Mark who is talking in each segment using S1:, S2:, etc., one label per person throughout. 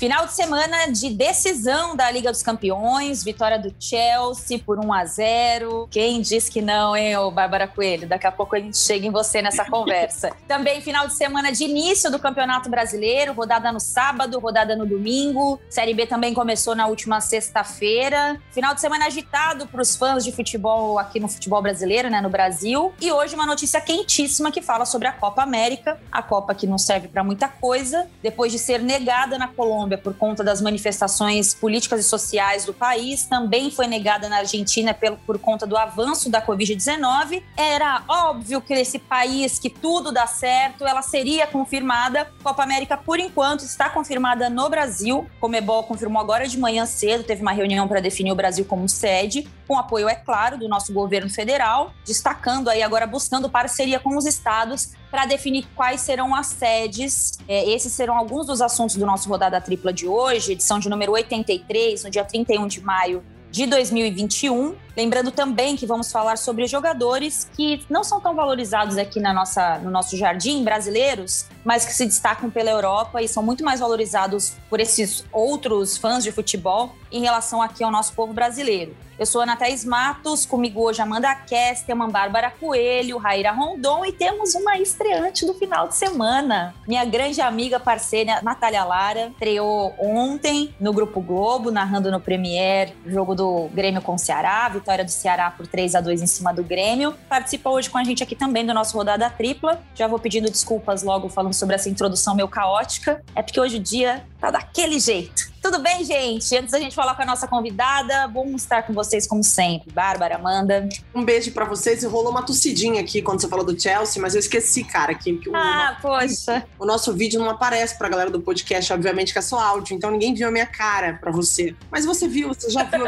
S1: Final de semana de decisão da Liga dos Campeões, vitória do Chelsea por 1 a 0. Quem diz que não, hein, ô Bárbara Coelho? Daqui a pouco a gente chega em você nessa conversa. Também final de semana de início do Campeonato Brasileiro, rodada no sábado, rodada no domingo. Série B também começou na última sexta-feira. Final de semana agitado para os fãs de futebol aqui no futebol brasileiro, né, no Brasil. E hoje uma notícia quentíssima que fala sobre a Copa América, a Copa que não serve para muita coisa, depois de ser negada na Colômbia Colômbia por conta das manifestações políticas e sociais do país, também foi negada na Argentina pelo, por conta do avanço da Covid-19. Era óbvio que nesse país que tudo dá certo, ela seria confirmada. Copa América, por enquanto, está confirmada no Brasil. Comebol confirmou agora de manhã cedo, teve uma reunião para definir o Brasil como sede, com apoio, é claro, do nosso governo federal, destacando aí agora, buscando parceria com os estados para definir quais serão as sedes. É, esses serão alguns dos assuntos do nosso Rodada Tripla de hoje, edição de número 83, no dia 31 de maio de 2021. Lembrando também que vamos falar sobre jogadores que não são tão valorizados aqui na nossa, no nosso jardim, brasileiros, mas que se destacam pela Europa e são muito mais valorizados por esses outros fãs de futebol em relação aqui ao nosso povo brasileiro. Eu sou Ana Thaís Matos, comigo hoje Amanda Kesterman, Bárbara Coelho, Raíra Rondon e temos uma estreante do final de semana. Minha grande amiga, parceira Natália Lara, estreou ontem no Grupo Globo, narrando no Premier jogo do Grêmio com o Ceará, do Ceará por 3 a 2 em cima do Grêmio. Participa hoje com a gente aqui também do nosso Rodada Tripla. Já vou pedindo desculpas logo falando sobre essa introdução meio caótica. É porque hoje o dia tá daquele jeito. Tudo bem, gente? Antes da gente falar com a nossa convidada, vamos estar com vocês como sempre. Bárbara, Amanda.
S2: Um beijo para vocês. E rolou uma tossidinha aqui quando você falou do Chelsea, mas eu esqueci, cara, que, que
S1: ah, o, poxa.
S2: O nosso vídeo não aparece pra galera do podcast, obviamente que é só áudio, então ninguém viu a minha cara para você. Mas você viu, você já viu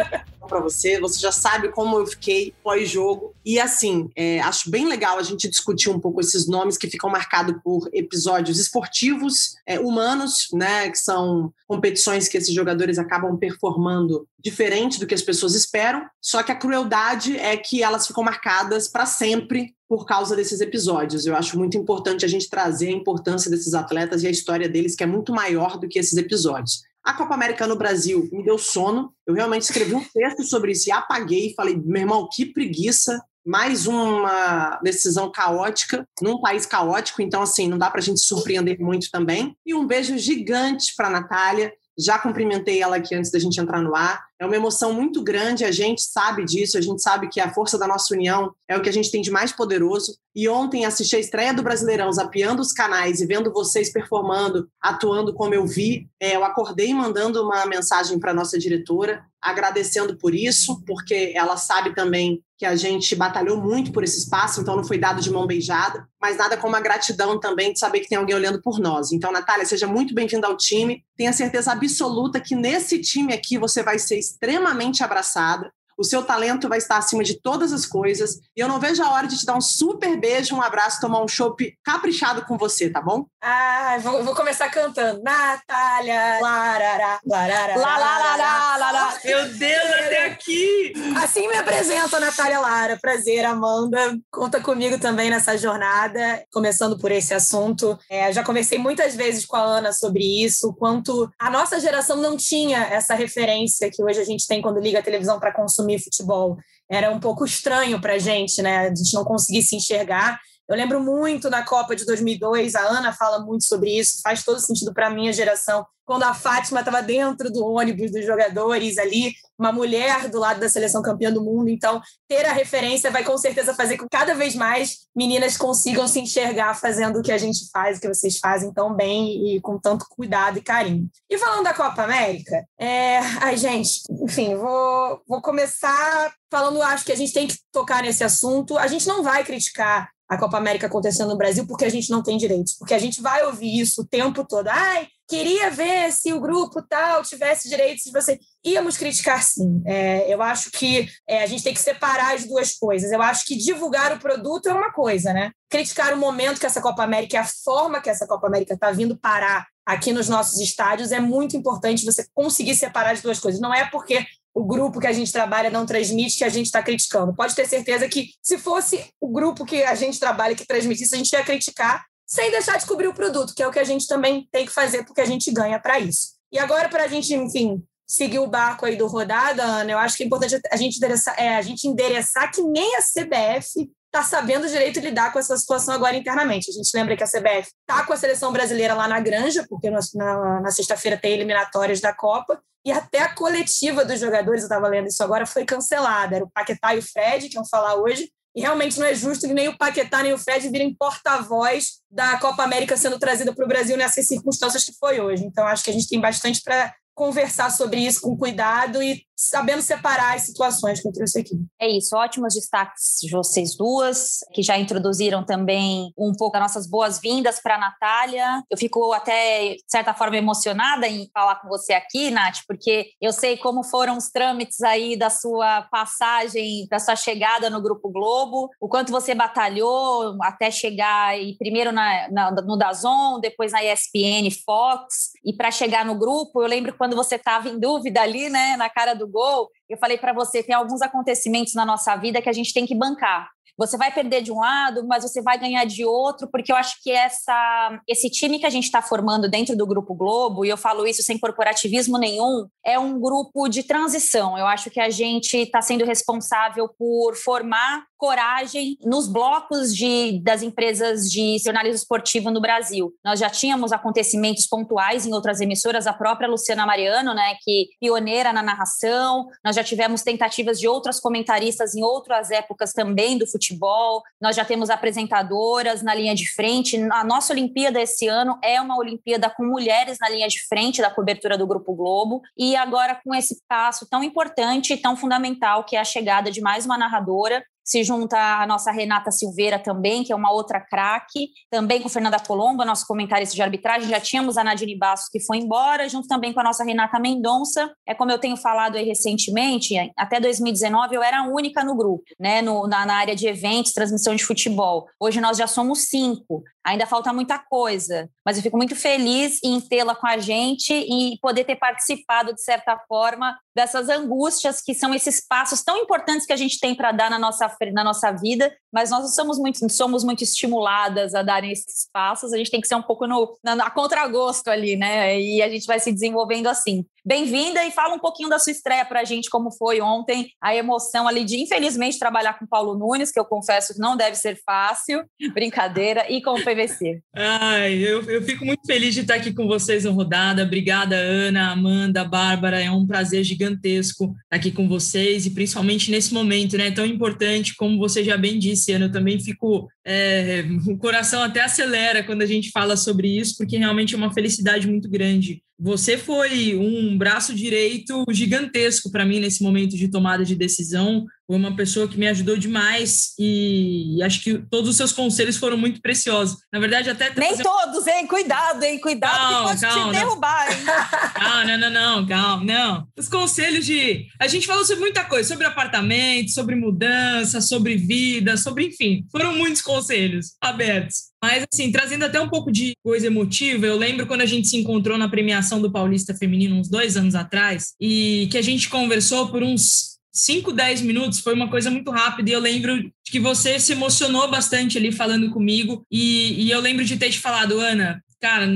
S2: para você, você já sabe como eu fiquei pós-jogo. E assim, é, acho bem legal a gente discutir um pouco esses nomes que ficam marcados por episódios esportivos, é, humanos, né, que são competições que esses jogadores acabam performando diferente do que as pessoas esperam. Só que a crueldade é que elas ficam marcadas para sempre por causa desses episódios. Eu acho muito importante a gente trazer a importância desses atletas e a história deles, que é muito maior do que esses episódios. A Copa América no Brasil me deu sono. Eu realmente escrevi um texto sobre isso e apaguei. Falei, meu irmão, que preguiça. Mais uma decisão caótica num país caótico. Então, assim, não dá para a gente surpreender muito também. E um beijo gigante para Natália. Já cumprimentei ela aqui antes da gente entrar no ar. É uma emoção muito grande, a gente sabe disso, a gente sabe que a força da nossa união é o que a gente tem de mais poderoso. E ontem assisti a estreia do Brasileirão, zapeando os canais e vendo vocês performando, atuando como eu vi. É, eu acordei mandando uma mensagem para nossa diretora, agradecendo por isso, porque ela sabe também que a gente batalhou muito por esse espaço, então não foi dado de mão beijada, mas nada como a gratidão também de saber que tem alguém olhando por nós. Então, Natália, seja muito bem-vinda ao time. Tenha certeza absoluta que nesse time aqui você vai ser extremamente abraçada o seu talento vai estar acima de todas as coisas. E eu não vejo a hora de te dar um super beijo, um abraço, tomar um chopp caprichado com você, tá bom?
S3: Ah, vou, vou começar cantando. Natália, larará, larará,
S1: lá, lá, lá, lá, lá, lá.
S2: Meu Deus, até aqui!
S3: Assim me apresento, Natália Lara. Prazer, Amanda. Conta comigo também nessa jornada, começando por esse assunto. É, já conversei muitas vezes com a Ana sobre isso, quanto a nossa geração não tinha essa referência que hoje a gente tem quando liga a televisão para consumir consumir futebol. Era um pouco estranho para a gente, né? A gente não conseguir se enxergar. Eu lembro muito na Copa de 2002, a Ana fala muito sobre isso, faz todo sentido para a minha geração quando a Fátima estava dentro do ônibus dos jogadores ali, uma mulher do lado da seleção campeã do mundo. Então, ter a referência vai com certeza fazer com que cada vez mais meninas consigam se enxergar fazendo o que a gente faz, o que vocês fazem tão bem e com tanto cuidado e carinho. E falando da Copa América, é... ai, gente, enfim, vou, vou começar falando, acho que a gente tem que tocar nesse assunto. A gente não vai criticar a Copa América acontecendo no Brasil porque a gente não tem direitos, porque a gente vai ouvir isso o tempo todo. Ai, queria ver se o grupo tal tivesse direitos, se você íamos criticar sim. É, eu acho que é, a gente tem que separar as duas coisas. Eu acho que divulgar o produto é uma coisa, né? Criticar o momento que essa Copa América a forma que essa Copa América está vindo parar aqui nos nossos estádios é muito importante você conseguir separar as duas coisas. Não é porque o grupo que a gente trabalha não transmite que a gente está criticando. Pode ter certeza que, se fosse o grupo que a gente trabalha que transmitisse, a gente ia criticar sem deixar de cobrir o produto, que é o que a gente também tem que fazer, porque a gente ganha para isso. E agora, para a gente, enfim, seguir o barco aí do rodada, Ana, eu acho que é importante a gente endereçar, é, a gente endereçar que nem a CBF está sabendo direito lidar com essa situação agora internamente. A gente lembra que a CBF está com a seleção brasileira lá na granja, porque na, na, na sexta-feira tem eliminatórias da Copa, e até a coletiva dos jogadores, eu estava lendo isso agora, foi cancelada. Era o Paquetá e o Fred, que iam falar hoje, e realmente não é justo que nem o Paquetá nem o Fred virem porta-voz da Copa América sendo trazida para o Brasil nessas circunstâncias que foi hoje. Então, acho que a gente tem bastante para conversar sobre isso com cuidado e sabendo separar as situações que eu trouxe aqui.
S1: É isso, ótimos destaques de vocês duas, que já introduziram também um pouco das nossas boas-vindas para a Natália. Eu fico até, de certa forma, emocionada em falar com você aqui, Nath, porque eu sei como foram os trâmites aí da sua passagem, da sua chegada no Grupo Globo, o quanto você batalhou até chegar aí, primeiro na, na, no Dazon, depois na ESPN, Fox, e para chegar no grupo, eu lembro quando você estava em dúvida ali, né, na cara do gol, eu falei para você, tem alguns acontecimentos na nossa vida que a gente tem que bancar. Você vai perder de um lado, mas você vai ganhar de outro, porque eu acho que essa, esse time que a gente está formando dentro do Grupo Globo, e eu falo isso sem corporativismo nenhum, é um grupo de transição. Eu acho que a gente está sendo responsável por formar coragem nos blocos de, das empresas de jornalismo esportivo no Brasil. Nós já tínhamos acontecimentos pontuais em outras emissoras, a própria Luciana Mariano, né, que pioneira na narração. Nós já tivemos tentativas de outras comentaristas em outras épocas também do futebol. Nós já temos apresentadoras na linha de frente. A nossa Olimpíada esse ano é uma Olimpíada com mulheres na linha de frente da cobertura do Grupo Globo e agora com esse passo tão importante e tão fundamental que é a chegada de mais uma narradora se junta a nossa Renata Silveira também, que é uma outra craque, também com Fernanda Colombo, nosso comentarista de arbitragem, já tínhamos a Nadine Bastos, que foi embora, junto também com a nossa Renata Mendonça, é como eu tenho falado aí recentemente, até 2019 eu era a única no grupo, né, no, na, na área de eventos, transmissão de futebol, hoje nós já somos cinco, ainda falta muita coisa, mas eu fico muito feliz em tê-la com a gente e poder ter participado, de certa forma, dessas angústias que são esses passos tão importantes que a gente tem para dar na nossa, na nossa vida, mas nós somos muito, somos muito estimuladas a darem esses passos, a gente tem que ser um pouco no, na, na contragosto ali, né? E a gente vai se desenvolvendo assim. Bem-vinda e fala um pouquinho da sua estreia para a gente, como foi ontem, a emoção ali de, infelizmente, trabalhar com Paulo Nunes, que eu confesso que não deve ser fácil, brincadeira, e com o PVC.
S4: Ai, eu, eu fico muito feliz de estar aqui com vocês na rodada. Obrigada, Ana, Amanda, Bárbara. É um prazer gigantesco estar aqui com vocês e principalmente nesse momento, né? Tão importante, como você já bem disse, Ana. Eu também fico. É, o coração até acelera quando a gente fala sobre isso, porque realmente é uma felicidade muito grande você foi um braço direito gigantesco para mim nesse momento de tomada de decisão. Foi uma pessoa que me ajudou demais e acho que todos os seus conselhos foram muito preciosos. Na verdade, até.
S1: Nem todos, hein? Cuidado, hein? Cuidado calma, que pode calma, te derrubar, hein?
S4: Calma, não, não, não, calma, não. Os conselhos de. A gente falou sobre muita coisa, sobre apartamento, sobre mudança, sobre vida, sobre, enfim, foram muitos conselhos abertos. Mas, assim, trazendo até um pouco de coisa emotiva, eu lembro quando a gente se encontrou na premiação do Paulista Feminino uns dois anos atrás, e que a gente conversou por uns 5, 10 minutos, foi uma coisa muito rápida, e eu lembro que você se emocionou bastante ali falando comigo, e, e eu lembro de ter te falado, Ana, cara,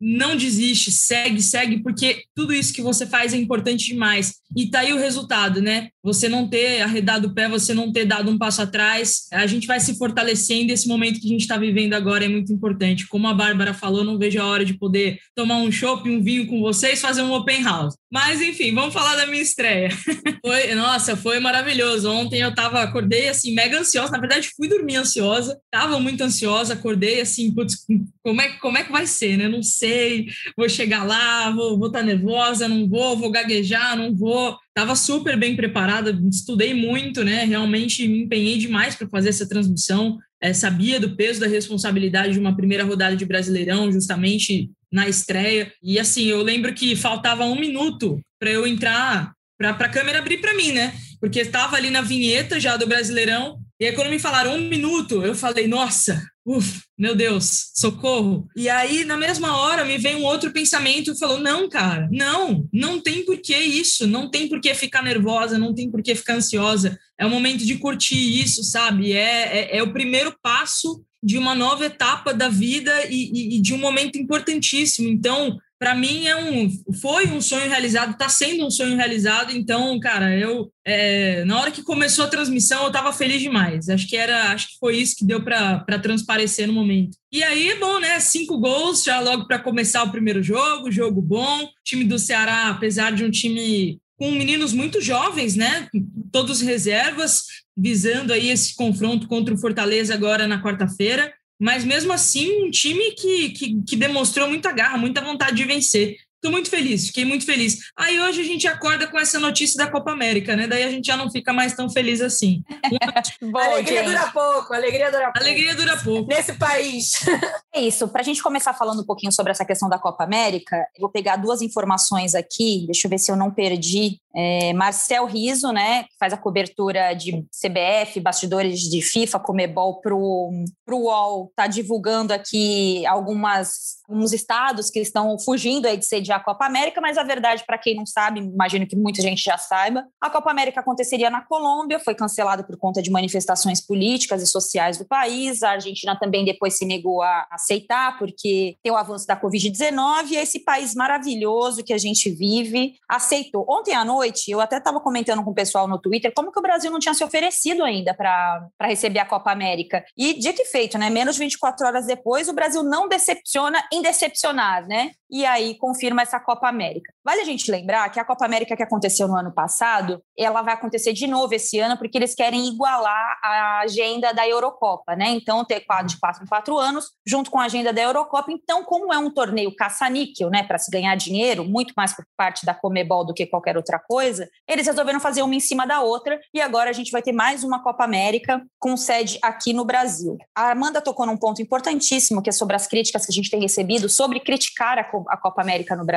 S4: não desiste, segue, segue, porque tudo isso que você faz é importante demais. E tá aí o resultado, né? Você não ter arredado o pé, você não ter dado um passo atrás, a gente vai se fortalecendo. Esse momento que a gente está vivendo agora é muito importante. Como a Bárbara falou, não vejo a hora de poder tomar um chopp, um vinho com vocês, fazer um open house. Mas enfim, vamos falar da minha estreia. foi, nossa, foi maravilhoso. Ontem eu tava, acordei assim, mega ansiosa. Na verdade, fui dormir ansiosa, tava muito ansiosa, acordei assim, putz, como é, como é que vai ser, né? Não sei, vou chegar lá, vou estar tá nervosa, não vou, vou gaguejar, não vou. Tava super bem preparada, estudei muito, né? Realmente me empenhei demais para fazer essa transmissão. É, sabia do peso da responsabilidade de uma primeira rodada de Brasileirão, justamente na estreia. E assim, eu lembro que faltava um minuto para eu entrar, para a câmera abrir para mim, né? Porque estava ali na vinheta já do Brasileirão. E aí, quando me falaram um minuto, eu falei, nossa, Uf, meu Deus, socorro. E aí, na mesma hora, me vem um outro pensamento e falou: não, cara, não, não tem por que isso, não tem por que ficar nervosa, não tem por que ficar ansiosa. É o momento de curtir isso, sabe? É, é, é o primeiro passo de uma nova etapa da vida e, e, e de um momento importantíssimo. Então, para mim é um, foi um sonho realizado, está sendo um sonho realizado. Então, cara, eu é, na hora que começou a transmissão eu estava feliz demais. Acho que era, acho que foi isso que deu para transparecer no momento. E aí, bom, né? Cinco gols já logo para começar o primeiro jogo, jogo bom. O time do Ceará, apesar de um time com meninos muito jovens, né? Todos reservas, visando aí esse confronto contra o Fortaleza agora na quarta-feira. Mas mesmo assim, um time que, que, que demonstrou muita garra, muita vontade de vencer. Estou muito feliz, fiquei muito feliz. Aí hoje a gente acorda com essa notícia da Copa América, né? Daí a gente já não fica mais tão feliz assim.
S3: Bom, alegria gente. dura pouco, alegria dura pouco.
S4: Alegria dura pouco.
S3: Nesse país.
S1: É isso. Para a gente começar falando um pouquinho sobre essa questão da Copa América, eu vou pegar duas informações aqui, deixa eu ver se eu não perdi. É, Marcel Riso, né, que faz a cobertura de CBF, bastidores de FIFA, Comebol para o UOL, está divulgando aqui algumas alguns estados que estão fugindo aí de sediar a Copa América, mas a verdade, para quem não sabe, imagino que muita gente já saiba, a Copa América aconteceria na Colômbia, foi cancelada por conta de manifestações políticas e sociais do país. A Argentina também depois se negou a aceitar, porque tem o avanço da Covid-19 e esse país maravilhoso que a gente vive aceitou. Ontem à noite, eu até estava comentando com o pessoal no Twitter como que o Brasil não tinha se oferecido ainda para receber a Copa América. E dito e feito, né? Menos de 24 horas depois, o Brasil não decepciona em decepcionar, né? E aí confirma essa Copa América. Vale a gente lembrar que a Copa América que aconteceu no ano passado, ela vai acontecer de novo esse ano, porque eles querem igualar a agenda da Eurocopa, né? Então, ter quadro de quatro em quatro anos, junto com a agenda da Eurocopa. Então, como é um torneio caça-níquel, né, para se ganhar dinheiro, muito mais por parte da Comebol do que qualquer outra coisa, eles resolveram fazer uma em cima da outra, e agora a gente vai ter mais uma Copa América com sede aqui no Brasil. A Amanda tocou num ponto importantíssimo, que é sobre as críticas que a gente tem recebido sobre criticar a, a Copa América no Brasil.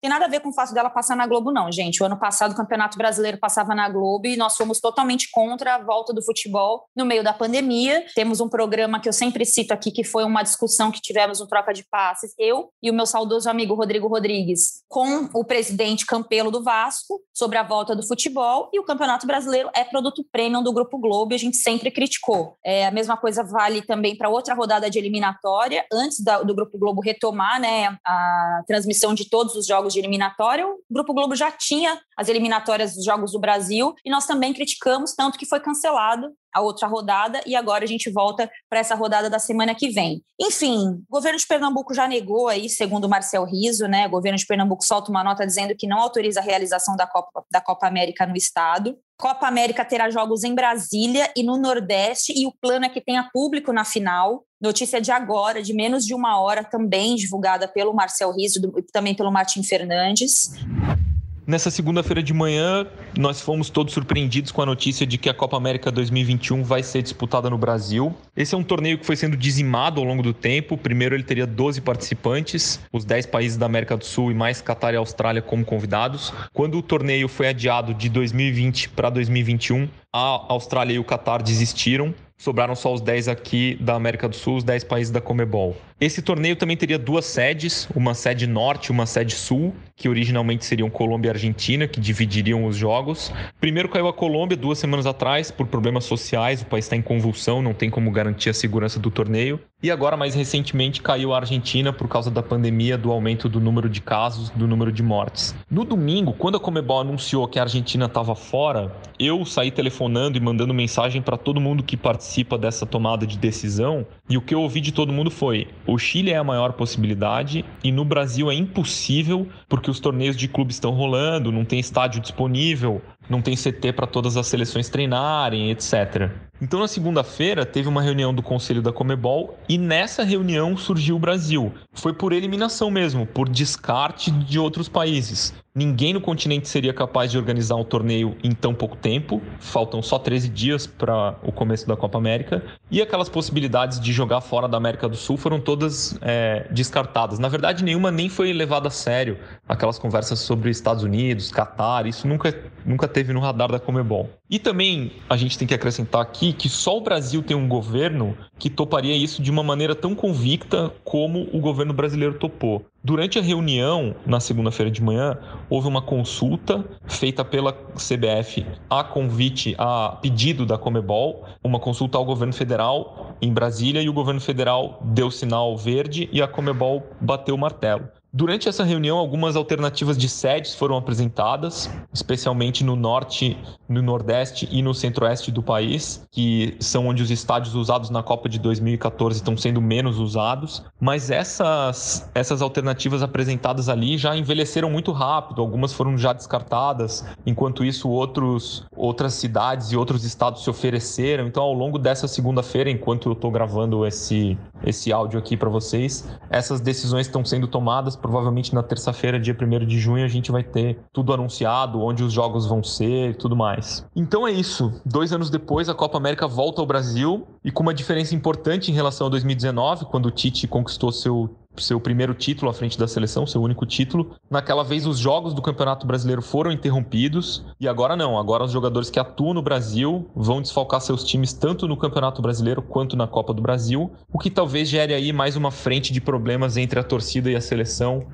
S1: Tem nada a ver com o fato dela passar na Globo, não, gente. O ano passado o Campeonato Brasileiro passava na Globo e nós fomos totalmente contra a volta do futebol no meio da pandemia. Temos um programa que eu sempre cito aqui, que foi uma discussão que tivemos no Troca de Passes, eu e o meu saudoso amigo Rodrigo Rodrigues, com o presidente Campelo do Vasco, sobre a volta do futebol. E o Campeonato Brasileiro é produto premium do Grupo Globo e a gente sempre criticou. É, a mesma coisa vale também para outra rodada de eliminatória, antes da, do Grupo Globo retomar né, a transmissão de todos os jogos de eliminatória, o Grupo Globo já tinha as eliminatórias dos Jogos do Brasil e nós também criticamos, tanto que foi cancelado a outra rodada e agora a gente volta para essa rodada da semana que vem. Enfim, o governo de Pernambuco já negou aí, segundo Marcel Riso, né? O governo de Pernambuco solta uma nota dizendo que não autoriza a realização da Copa, da Copa América no estado. Copa América terá jogos em Brasília e no Nordeste, e o plano é que tenha público na final. Notícia de agora, de menos de uma hora, também divulgada pelo Marcel Riso e também pelo Martim Fernandes.
S5: Nessa segunda-feira de manhã, nós fomos todos surpreendidos com a notícia de que a Copa América 2021 vai ser disputada no Brasil. Esse é um torneio que foi sendo dizimado ao longo do tempo. Primeiro, ele teria 12 participantes, os 10 países da América do Sul e mais Catar e Austrália como convidados. Quando o torneio foi adiado de 2020 para 2021, a Austrália e o Catar desistiram sobraram só os 10 aqui da América do Sul, os 10 países da Comebol. Esse torneio também teria duas sedes, uma sede norte e uma sede sul, que originalmente seriam Colômbia e Argentina, que dividiriam os jogos. Primeiro caiu a Colômbia duas semanas atrás por problemas sociais, o país está em convulsão, não tem como garantir a segurança do torneio. E agora, mais recentemente, caiu a Argentina por causa da pandemia, do aumento do número de casos, do número de mortes. No domingo, quando a Comebol anunciou que a Argentina estava fora, eu saí telefonando e mandando mensagem para todo mundo que participa dessa tomada de decisão. E o que eu ouvi de todo mundo foi: o Chile é a maior possibilidade e no Brasil é impossível porque os torneios de clube estão rolando, não tem estádio disponível, não tem CT para todas as seleções treinarem, etc. Então, na segunda-feira, teve uma reunião do Conselho da Comebol e nessa reunião surgiu o Brasil. Foi por eliminação mesmo, por descarte de outros países. Ninguém no continente seria capaz de organizar um torneio em tão pouco tempo. Faltam só 13 dias para o começo da Copa América. E aquelas possibilidades de jogar fora da América do Sul foram todas é, descartadas. Na verdade, nenhuma nem foi levada a sério. Aquelas conversas sobre Estados Unidos, Catar, isso nunca, nunca teve no radar da Comebol. E também a gente tem que acrescentar aqui que só o Brasil tem um governo que toparia isso de uma maneira tão convicta como o governo brasileiro topou. Durante a reunião, na segunda-feira de manhã, houve uma consulta feita pela CBF a convite, a pedido da Comebol, uma consulta ao governo federal em Brasília e o governo federal deu sinal verde e a Comebol bateu o martelo. Durante essa reunião, algumas alternativas de sedes foram apresentadas, especialmente no norte, no nordeste e no centro-oeste do país, que são onde os estádios usados na Copa de 2014 estão sendo menos usados. Mas essas, essas alternativas apresentadas ali já envelheceram muito rápido, algumas foram já descartadas, enquanto isso outros, outras cidades e outros estados se ofereceram. Então, ao longo dessa segunda-feira, enquanto eu estou gravando esse, esse áudio aqui para vocês, essas decisões estão sendo tomadas provavelmente na terça-feira, dia 1 de junho, a gente vai ter tudo anunciado, onde os jogos vão ser e tudo mais. Então é isso. Dois anos depois, a Copa América volta ao Brasil e com uma diferença importante em relação a 2019, quando o Tite conquistou seu seu primeiro título à frente da seleção, seu único título. Naquela vez, os jogos do Campeonato Brasileiro foram interrompidos e agora não. Agora, os jogadores que atuam no Brasil vão desfalcar seus times tanto no Campeonato Brasileiro quanto na Copa do Brasil, o que talvez gere aí mais uma frente de problemas entre a torcida e a seleção.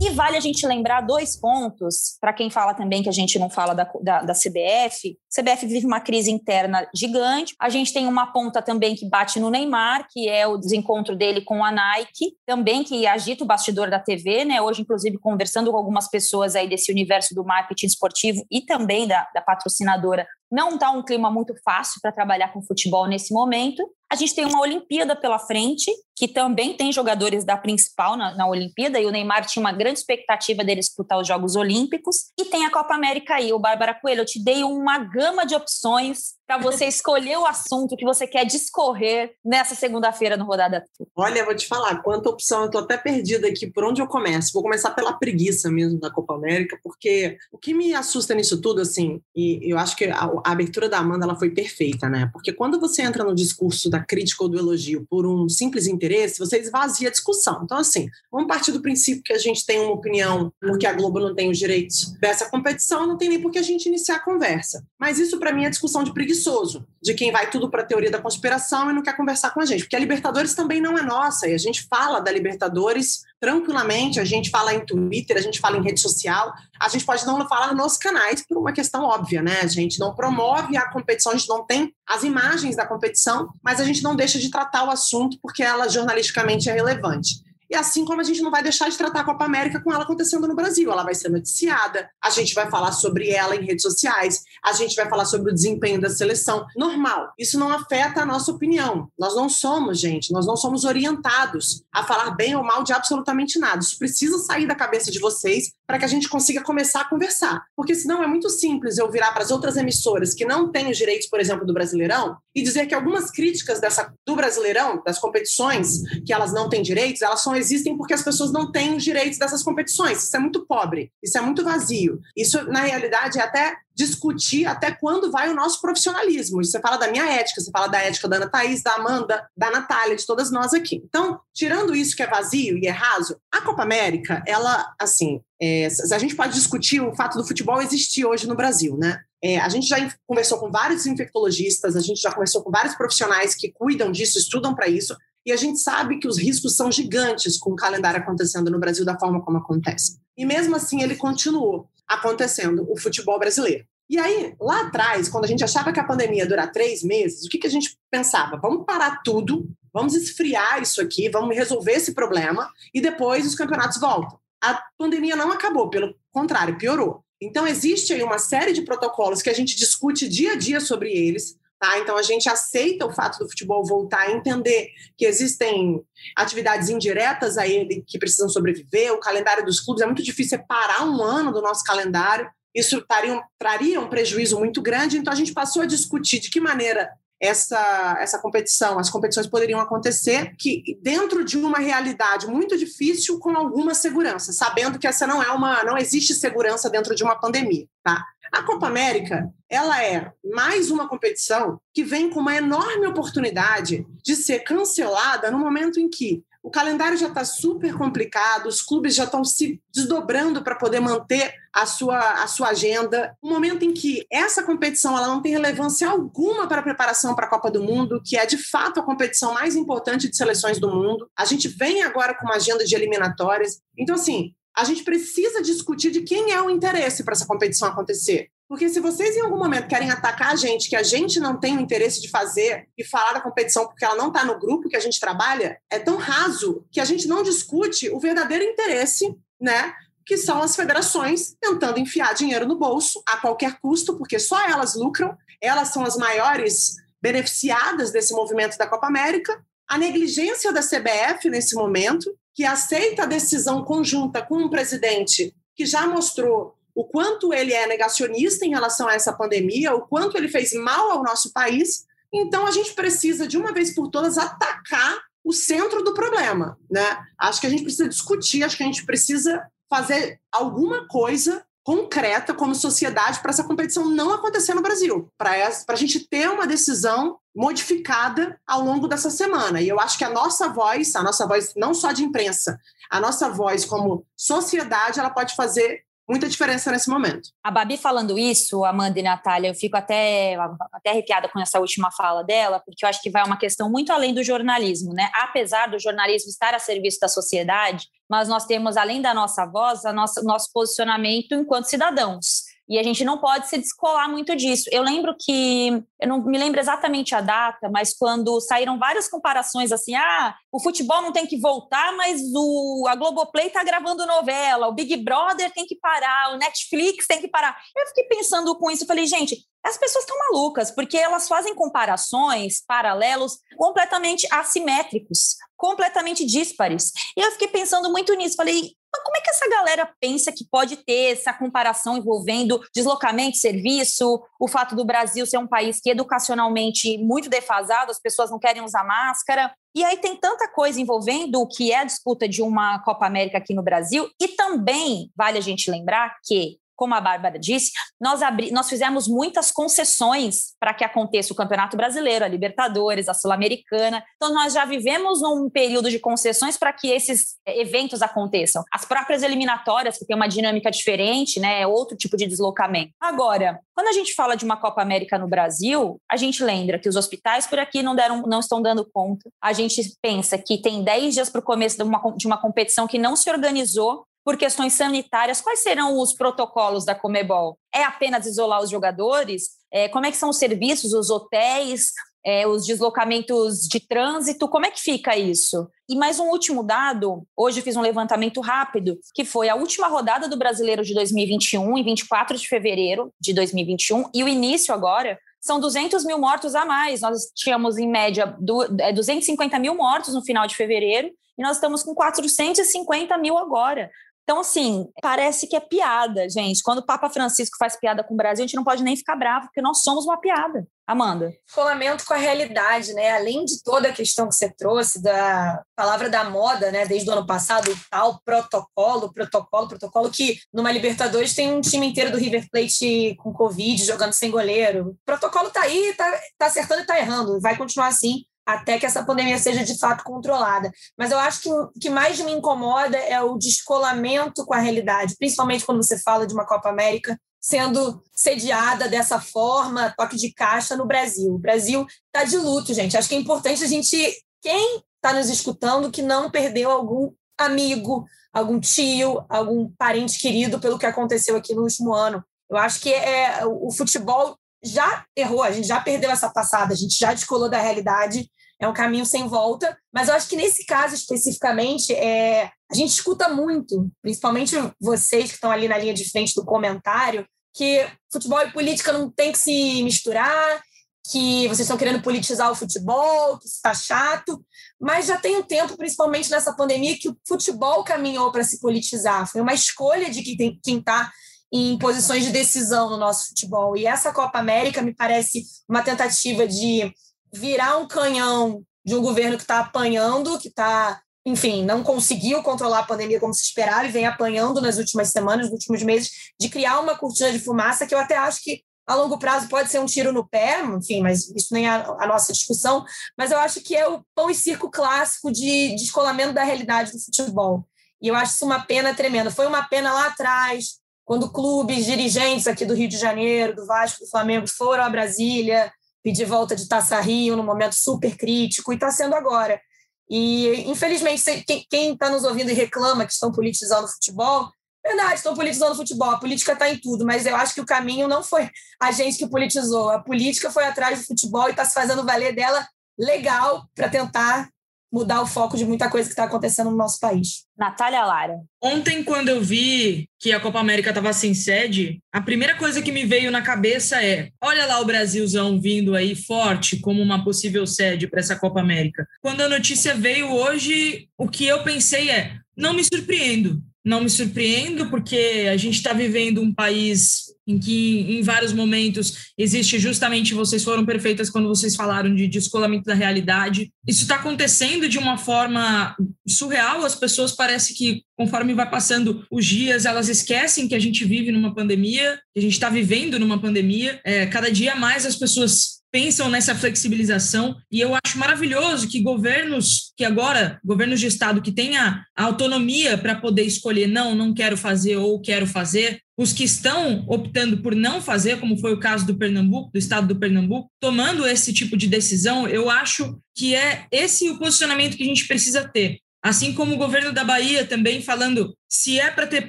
S1: E vale a gente lembrar dois pontos, para quem fala também que a gente não fala da, da, da CBF. A CBF vive uma crise interna gigante. A gente tem uma ponta também que bate no Neymar, que é o desencontro dele com a Nike, também também que agita o bastidor da TV, né? Hoje, inclusive, conversando com algumas pessoas aí desse universo do marketing esportivo e também da, da patrocinadora, não está um clima muito fácil para trabalhar com futebol nesse momento. A gente tem uma Olimpíada pela frente, que também tem jogadores da principal na, na, Olimpíada, e o Neymar tinha uma grande expectativa dele disputar os Jogos Olímpicos. E tem a Copa América aí. O Bárbara Coelho, eu te dei uma gama de opções para você escolher o assunto que você quer discorrer nessa segunda-feira no Rodada
S2: Olha, vou te falar, quanta opção, eu tô até perdida aqui por onde eu começo. Vou começar pela preguiça mesmo da Copa América, porque o que me assusta nisso tudo, assim, e eu acho que a, a abertura da Amanda ela foi perfeita, né? Porque quando você entra no discurso da crítica ou do elogio por um simples interesse, você esvazia a discussão. Então, assim, vamos partir do princípio que a gente tem uma opinião porque a Globo não tem os direitos dessa competição, não tem nem por que a gente iniciar a conversa. Mas isso, para mim, é discussão de preguiçoso, de quem vai tudo para a teoria da conspiração e não quer conversar com a gente. Porque a Libertadores também não é nossa, e a gente fala da Libertadores tranquilamente, a gente fala em Twitter, a gente fala em rede social, a gente pode não falar nos canais por uma questão óbvia, né? A gente não promove a competição, a gente não tem as imagens da competição, mas a gente não deixa de tratar o assunto porque ela jornalisticamente é relevante. E assim como a gente não vai deixar de tratar a Copa América com ela acontecendo no Brasil, ela vai ser noticiada, a gente vai falar sobre ela em redes sociais, a gente vai falar sobre o desempenho da seleção. Normal. Isso não afeta a nossa opinião. Nós não somos, gente, nós não somos orientados a falar bem ou mal de absolutamente nada. Isso precisa sair da cabeça de vocês para que a gente consiga começar a conversar. Porque senão é muito simples eu virar para as outras emissoras que não têm os direitos, por exemplo, do Brasileirão e dizer que algumas críticas dessa, do Brasileirão, das competições, que elas não têm direitos, elas são existem porque as pessoas não têm os direitos dessas competições. Isso é muito pobre, isso é muito vazio. Isso, na realidade, é até discutir até quando vai o nosso profissionalismo. Você fala da minha ética, você fala da ética da Ana Thaís, da Amanda, da Natália, de todas nós aqui. Então, tirando isso que é vazio e é raso, a Copa América, ela, assim, é, a gente pode discutir o fato do futebol existir hoje no Brasil, né? É, a gente já conversou com vários infectologistas, a gente já conversou com vários profissionais que cuidam disso, estudam para isso. E a gente sabe que os riscos são gigantes com o calendário acontecendo no Brasil da forma como acontece. E mesmo assim, ele continuou acontecendo, o futebol brasileiro. E aí, lá atrás, quando a gente achava que a pandemia ia durar três meses, o que, que a gente pensava? Vamos parar tudo, vamos esfriar isso aqui, vamos resolver esse problema e depois os campeonatos voltam. A pandemia não acabou, pelo contrário, piorou. Então, existe aí uma série de protocolos que a gente discute dia a dia sobre eles, Tá? Então a gente aceita o fato do futebol voltar a entender que existem atividades indiretas a ele que precisam sobreviver. O calendário dos clubes é muito difícil separar um ano do nosso calendário. Isso traria, traria um prejuízo muito grande. Então a gente passou a discutir de que maneira essa, essa competição, as competições poderiam acontecer que dentro de uma realidade muito difícil com alguma segurança, sabendo que essa não é uma, não existe segurança dentro de uma pandemia, tá? A Copa América, ela é mais uma competição que vem com uma enorme oportunidade de ser cancelada no momento em que o calendário já está super complicado, os clubes já estão se desdobrando para poder manter a sua, a sua agenda. Um momento em que essa competição ela não tem relevância alguma para a preparação para a Copa do Mundo, que é de fato a competição mais importante de seleções do mundo. A gente vem agora com uma agenda de eliminatórias. Então, assim, a gente precisa discutir de quem é o interesse para essa competição acontecer. Porque se vocês em algum momento querem atacar a gente, que a gente não tem o interesse de fazer e falar da competição porque ela não está no grupo que a gente trabalha, é tão raso que a gente não discute o verdadeiro interesse, né? Que são as federações tentando enfiar dinheiro no bolso a qualquer custo, porque só elas lucram, elas são as maiores beneficiadas desse movimento da Copa América. A negligência da CBF nesse momento, que aceita a decisão conjunta com um presidente que já mostrou o quanto ele é negacionista em relação a essa pandemia, o quanto ele fez mal ao nosso país. Então, a gente precisa, de uma vez por todas, atacar o centro do problema. Né? Acho que a gente precisa discutir, acho que a gente precisa fazer alguma coisa concreta como sociedade para essa competição não acontecer no Brasil, para a gente ter uma decisão modificada ao longo dessa semana. E eu acho que a nossa voz, a nossa voz não só de imprensa, a nossa voz como sociedade, ela pode fazer muita diferença nesse momento.
S1: A Babi falando isso, Amanda e Natália, eu fico até, até arrepiada com essa última fala dela, porque eu acho que vai uma questão muito além do jornalismo, né? Apesar do jornalismo estar a serviço da sociedade, mas nós temos, além da nossa voz, a nossa, nosso posicionamento enquanto cidadãos. E a gente não pode se descolar muito disso. Eu lembro que, eu não me lembro exatamente a data, mas quando saíram várias comparações assim, ah, o futebol não tem que voltar, mas o, a Globoplay está gravando novela, o Big Brother tem que parar, o Netflix tem que parar. Eu fiquei pensando com isso, falei, gente, as pessoas estão malucas, porque elas fazem comparações, paralelos completamente assimétricos, completamente díspares. E eu fiquei pensando muito nisso. Falei, mas como é que essa galera pensa que pode ter essa comparação envolvendo deslocamento de serviço, o fato do Brasil ser um país que educacionalmente muito defasado, as pessoas não querem usar máscara? E aí tem tanta coisa envolvendo o que é a disputa de uma Copa América aqui no Brasil, e também vale a gente lembrar que como a Bárbara disse, nós, abri, nós fizemos muitas concessões para que aconteça o Campeonato Brasileiro, a Libertadores, a Sul-Americana. Então, nós já vivemos num período de concessões para que esses eh, eventos aconteçam. As próprias eliminatórias, que tem uma dinâmica diferente, né, é outro tipo de deslocamento. Agora, quando a gente fala de uma Copa América no Brasil, a gente lembra que os hospitais por aqui não, deram, não estão dando conta. A gente pensa que tem 10 dias para o começo de uma, de uma competição que não se organizou por questões sanitárias, quais serão os protocolos da Comebol? É apenas isolar os jogadores? É, como é que são os serviços, os hotéis, é, os deslocamentos de trânsito? Como é que fica isso? E mais um último dado, hoje eu fiz um levantamento rápido, que foi a última rodada do Brasileiro de 2021, em 24 de fevereiro de 2021, e o início agora são 200 mil mortos a mais. Nós tínhamos, em média, 250 é, mil mortos no final de fevereiro, e nós estamos com 450 mil agora. Então, assim, parece que é piada, gente. Quando o Papa Francisco faz piada com o Brasil, a gente não pode nem ficar bravo, porque nós somos uma piada. Amanda.
S3: Colamento com a realidade, né? Além de toda a questão que você trouxe da palavra da moda, né? Desde o ano passado, o tal protocolo, protocolo, protocolo, que numa Libertadores tem um time inteiro do River Plate com Covid, jogando sem goleiro. O protocolo tá aí, tá, tá acertando e tá errando. Vai continuar assim até que essa pandemia seja de fato controlada. Mas eu acho que o que mais me incomoda é o descolamento com a realidade, principalmente quando você fala de uma Copa América sendo sediada dessa forma, toque de caixa no Brasil. O Brasil está de luto, gente. Acho que é importante a gente, quem está nos escutando, que não perdeu algum amigo, algum tio, algum parente querido pelo que aconteceu aqui no último ano. Eu acho que é, o futebol já errou, a gente já perdeu essa passada, a gente já descolou da realidade é um caminho sem volta. Mas eu acho que nesse caso especificamente, é, a gente escuta muito, principalmente vocês que estão ali na linha de frente do comentário, que futebol e política não tem que se misturar, que vocês estão querendo politizar o futebol, que está chato. Mas já tem um tempo, principalmente nessa pandemia, que o futebol caminhou para se politizar. Foi uma escolha de quem está em posições de decisão no nosso futebol. E essa Copa América me parece uma tentativa de virar um canhão de um governo que está apanhando, que está, enfim, não conseguiu controlar a pandemia como se esperava e vem apanhando nas últimas semanas, nos últimos meses, de criar uma cortina de fumaça que eu até acho que a longo prazo pode ser um tiro no pé, enfim, mas isso nem é a nossa discussão, mas eu acho que é o pão e circo clássico de descolamento da realidade do futebol. E eu acho isso uma pena tremenda. Foi uma pena lá atrás, quando clubes, dirigentes aqui do Rio de Janeiro, do Vasco, do Flamengo foram a Brasília, pedir volta de Taça Rio num momento super crítico, e está sendo agora. E, infelizmente, quem está nos ouvindo e reclama que estão politizando o futebol, Verdade, estão politizando o futebol. A política está em tudo, mas eu acho que o caminho não foi a gente que politizou. A política foi atrás do futebol e está se fazendo valer dela legal para tentar mudar o foco de muita coisa que está acontecendo no nosso país.
S1: Natália Lara.
S4: Ontem, quando eu vi que a Copa América estava sem sede, a primeira coisa que me veio na cabeça é: olha lá o Brasilzão vindo aí forte como uma possível sede para essa Copa América. Quando a notícia veio hoje, o que eu pensei é: não me surpreendo não me surpreendo, porque a gente está vivendo um país em que, em vários momentos, existe justamente, vocês foram perfeitas quando vocês falaram de descolamento da realidade. Isso está acontecendo de uma forma surreal, as pessoas parece que, conforme vai passando os dias, elas esquecem que a gente vive numa pandemia, que a gente está vivendo numa pandemia. É, cada dia mais as pessoas pensam nessa flexibilização e eu acho maravilhoso que governos que agora governos de estado que tenha a autonomia para poder escolher não não quero fazer ou quero fazer os que estão optando por não fazer como foi o caso do Pernambuco do estado do Pernambuco tomando esse tipo de decisão eu acho que é esse o posicionamento que a gente precisa ter. Assim como o governo da Bahia também falando se é para ter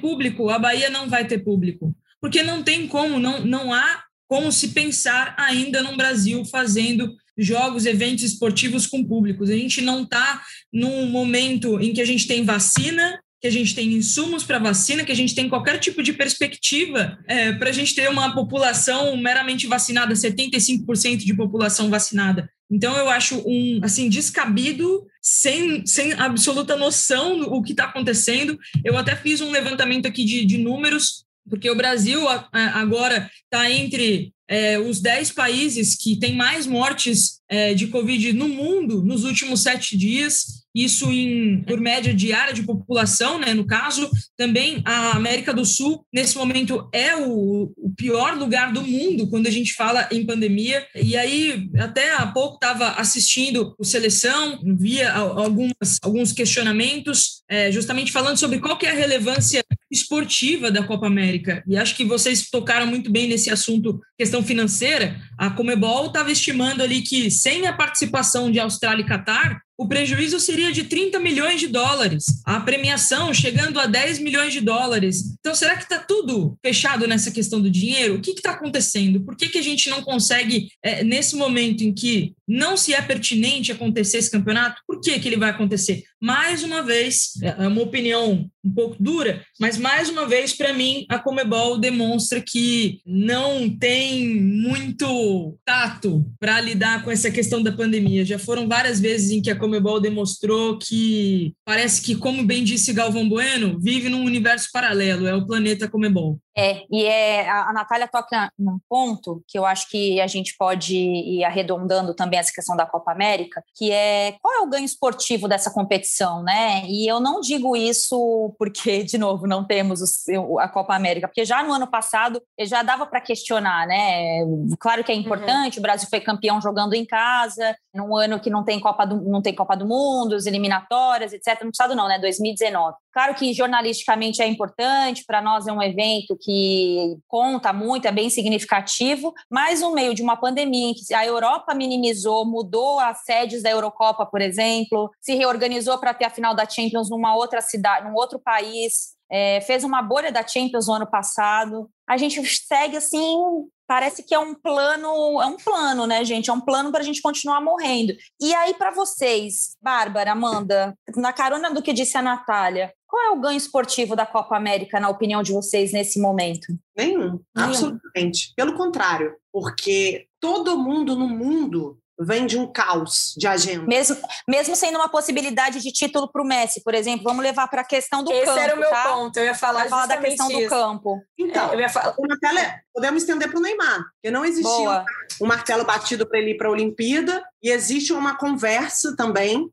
S4: público a Bahia não vai ter público. Porque não tem como não não há como se pensar ainda no Brasil fazendo jogos, eventos esportivos com públicos. A gente não está num momento em que a gente tem vacina, que a gente tem insumos para vacina, que a gente tem qualquer tipo de perspectiva é, para a gente ter uma população meramente vacinada, 75% de população vacinada. Então eu acho um assim descabido, sem, sem absoluta noção do que está acontecendo. Eu até fiz um levantamento aqui de, de números porque o Brasil agora está entre é, os 10 países que têm mais mortes é, de Covid no mundo nos últimos sete dias isso em, por média diária de população, né, no caso. Também a América do Sul, nesse momento, é o, o pior lugar do mundo quando a gente fala em pandemia. E aí, até há pouco, estava assistindo o Seleção, via algumas, alguns questionamentos, é, justamente falando sobre qual que é a relevância esportiva da Copa América. E acho que vocês tocaram muito bem nesse assunto, questão financeira. A Comebol estava estimando ali que, sem a participação de Austrália e Catar, o prejuízo seria de 30 milhões de dólares, a premiação chegando a 10 milhões de dólares. Então, será que está tudo fechado nessa questão do dinheiro? O que está acontecendo? Por que, que a gente não consegue, é, nesse momento em que não se é pertinente acontecer esse campeonato, por que, que ele vai acontecer? Mais uma vez, é, é uma opinião um pouco dura, mas mais uma vez, para mim, a Comebol demonstra que não tem muito tato para lidar com essa questão da pandemia. Já foram várias vezes em que a Comebol demostrou que parece que, como bem disse Galvão Bueno, vive num universo paralelo, é o planeta Comebol.
S1: É, e é, a Natália toca num ponto que eu acho que a gente pode ir arredondando também essa questão da Copa América, que é qual é o ganho esportivo dessa competição, né? E eu não digo isso porque, de novo, não temos o, a Copa América, porque já no ano passado já dava para questionar, né? Claro que é importante, uhum. o Brasil foi campeão jogando em casa, num ano que não tem Copa do, não tem Copa do Mundo, as eliminatórias, etc. No passado não, né? 2019. Claro que jornalisticamente é importante, para nós é um evento que conta muito, é bem significativo, mas no meio de uma pandemia em que a Europa minimizou, mudou as sedes da Eurocopa, por exemplo, se reorganizou para ter a final da Champions numa outra cidade, num outro país, é, fez uma bolha da Champions no ano passado. A gente segue assim, parece que é um plano, é um plano, né, gente? É um plano para a gente continuar morrendo. E aí, para vocês, Bárbara, Amanda, na carona do que disse a Natália, qual é o ganho esportivo da Copa América, na opinião de vocês, nesse momento?
S2: Nenhum, Nenhum. absolutamente. Pelo contrário, porque todo mundo no mundo vem de um caos de agenda.
S1: Mesmo, mesmo sendo uma possibilidade de título para o Messi, por exemplo, vamos levar para a questão do
S3: Esse
S1: campo.
S3: Esse era o meu
S1: tá?
S3: ponto, eu ia falar,
S1: falar da questão
S3: isso.
S1: do campo.
S2: Então, eu ia falar, podemos estender para o Neymar, porque não existia um martelo batido para ele ir para a Olimpíada, e existe uma conversa também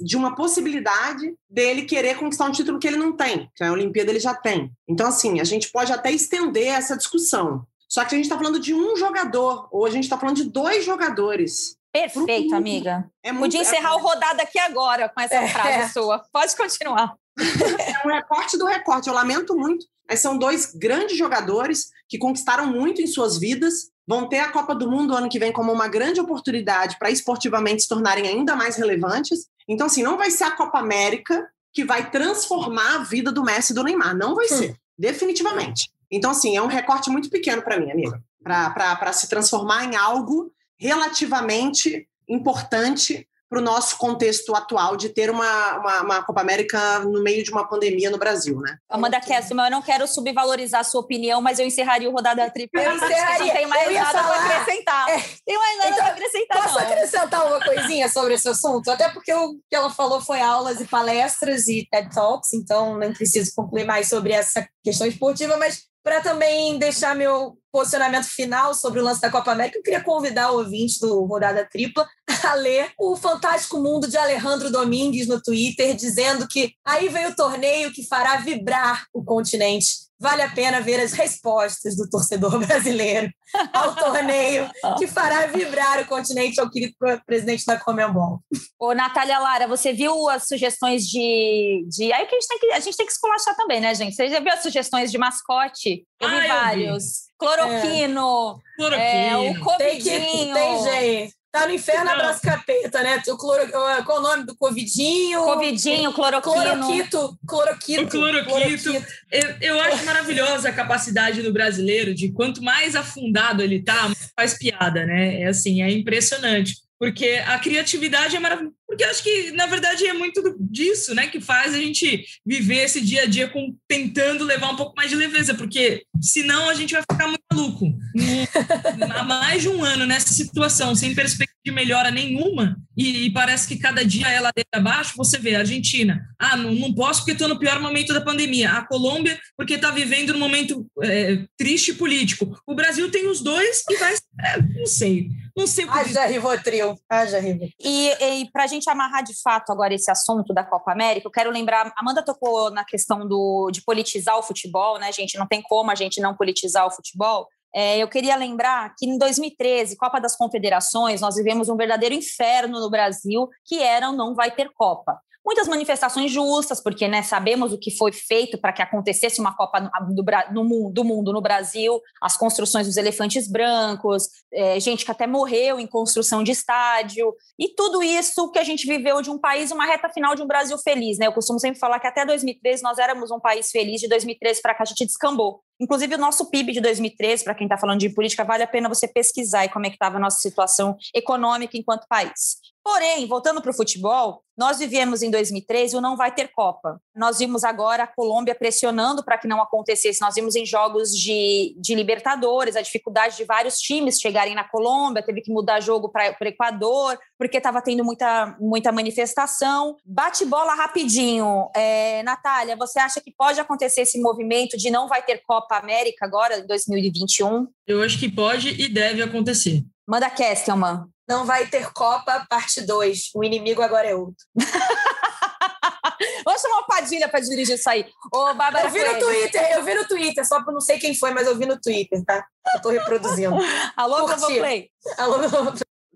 S2: de uma possibilidade dele querer conquistar um título que ele não tem, que a Olimpíada ele já tem. Então, assim, a gente pode até estender essa discussão. Só que a gente está falando de um jogador, ou a gente está falando de dois jogadores.
S1: Perfeito, amiga. É muito, Podia encerrar é... o rodada aqui agora com essa é. frase sua. Pode continuar.
S2: É um recorte do recorte. Eu lamento muito, mas são dois grandes jogadores que conquistaram muito em suas vidas. Vão ter a Copa do Mundo ano que vem como uma grande oportunidade para esportivamente se tornarem ainda mais relevantes. Então, assim, não vai ser a Copa América que vai transformar a vida do Messi e do Neymar. Não vai hum. ser definitivamente. Então, assim, é um recorte muito pequeno para mim, amiga, para se transformar em algo relativamente importante para o nosso contexto atual de ter uma, uma, uma, Copa América no meio de uma pandemia no Brasil, né?
S1: Amanda Kessler, eu não quero subvalorizar a sua opinião, mas eu encerraria o Rodada Tripla.
S3: Eu encerraria.
S1: Não tem mais nada
S3: falar...
S1: para acrescentar. É. Tem mais nada então, para acrescentar,
S3: Posso
S1: não.
S3: acrescentar uma coisinha sobre esse assunto? Até porque o que ela falou foi aulas e palestras e TED Talks, então não preciso concluir mais sobre essa questão esportiva, mas para também deixar meu posicionamento final sobre o lance da Copa América, eu queria convidar o ouvinte do Rodada Tripla a ler o fantástico mundo de Alejandro Domingues no Twitter, dizendo que aí veio o torneio que fará vibrar o continente vale a pena ver as respostas do torcedor brasileiro ao torneio que fará vibrar o continente ao querido presidente da Comembol.
S1: Ô, Natália Lara, você viu as sugestões de. de... Aí que a gente tem que, a gente tem que esculachar também, né, gente? Você já viu as sugestões de mascote? Eu vi ah, vários. Vi. Cloroquino, é. Cloroquino. É, o Covidinho. Tem, que,
S3: tem jeito. Tá no inferno, não. abraço capeta, né? O cloro... Qual o nome do Covidinho?
S1: Covidinho, cloroquino.
S3: Cloroquito. Cloroquito.
S4: O cloroquito. cloroquito. Eu, eu acho maravilhosa a capacidade do brasileiro de quanto mais afundado ele tá, faz piada, né? É assim, é impressionante porque a criatividade é maravilhosa. Porque acho que, na verdade, é muito disso né, que faz a gente viver esse dia a dia com, tentando levar um pouco mais de leveza, porque senão a gente vai ficar muito maluco. Há mais de um ano nessa situação, sem perspectiva de melhora nenhuma, e, e parece que cada dia é ladeira abaixo, você vê a Argentina, ah, não, não posso porque estou no pior momento da pandemia, a Colômbia porque está vivendo um momento é, triste político, o Brasil tem os dois e vai, é, não sei, não sei o que
S3: Haja Rivotril, haja Rivotril.
S1: E, e para a gente amarrar de fato agora esse assunto da Copa América, eu quero lembrar, Amanda tocou na questão do, de politizar o futebol, né, gente, não tem como a gente não politizar o futebol, é, eu queria lembrar que em 2013, Copa das Confederações, nós vivemos um verdadeiro inferno no Brasil, que era não vai ter Copa muitas manifestações justas, porque né, sabemos o que foi feito para que acontecesse uma Copa do, do, mundo, do, mundo, no Brasil, as construções dos elefantes brancos, é, gente que até morreu em construção de estádio, e tudo isso que a gente viveu de um país, uma reta final de um Brasil feliz. Né? Eu costumo sempre falar que até 2013 nós éramos um país feliz, de 2013 para cá a gente descambou. Inclusive, o nosso PIB de 2013, para quem está falando de política, vale a pena você pesquisar e como é que estava a nossa situação econômica enquanto país. Porém, voltando para o futebol, nós vivemos em 2013 o não vai ter Copa. Nós vimos agora a Colômbia pressionando para que não acontecesse. Nós vimos em jogos de, de Libertadores a dificuldade de vários times chegarem na Colômbia, teve que mudar jogo para o Equador, porque estava tendo muita, muita manifestação. Bate bola rapidinho. É, Natália, você acha que pode acontecer esse movimento de não vai ter Copa América agora, em 2021?
S4: Eu acho que pode e deve acontecer.
S1: Manda Kestelman.
S3: Não vai ter Copa, parte 2. O inimigo agora é outro.
S1: Vamos chamar o Padilha para dirigir isso aí. Ô, Bárbara
S3: eu vi no Twitter, eu vi no Twitter, só para não sei quem foi, mas eu vi no Twitter, tá? Eu tô reproduzindo.
S1: Alô, Globoplay.
S3: Alô,